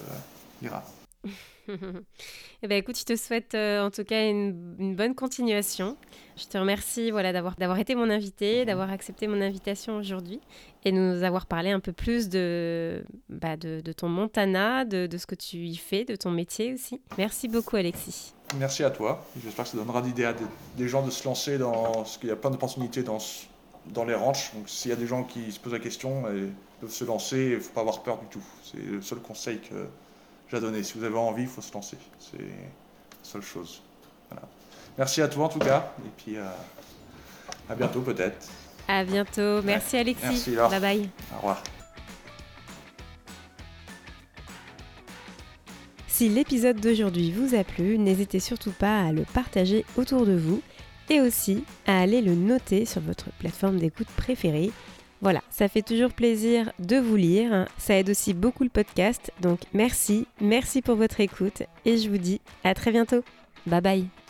dira. eh ben, écoute, je te souhaite en tout cas une, une, bonne continuation. Je te remercie voilà, d'avoir, d'avoir été mon invité, d'avoir accepté mon invitation aujourd'hui et de nous avoir parlé un peu plus de, bah, de, de, ton Montana, de, de, ce que tu y fais, de ton métier aussi. Merci beaucoup Alexis. Merci à toi. J'espère que ça donnera l'idée à des, gens de se lancer dans... ce qu'il y a plein d'opportunités dans dans les ranchs. Donc s'il y a des gens qui se posent la question, ils peuvent se lancer, il ne faut pas avoir peur du tout. C'est le seul conseil que j'ai à donner. Si vous avez envie, il faut se lancer. C'est la seule chose. Merci à toi en tout cas, et puis euh, à bientôt peut-être. À bientôt. Merci Alexis. Merci Laure. Bye bye. Au revoir. Si l'épisode d'aujourd'hui vous a plu, n'hésitez surtout pas à le partager autour de vous et aussi à aller le noter sur votre plateforme d'écoute préférée. Voilà, ça fait toujours plaisir de vous lire, ça aide aussi beaucoup le podcast, donc merci, merci pour votre écoute. Et je vous dis à très bientôt. Bye bye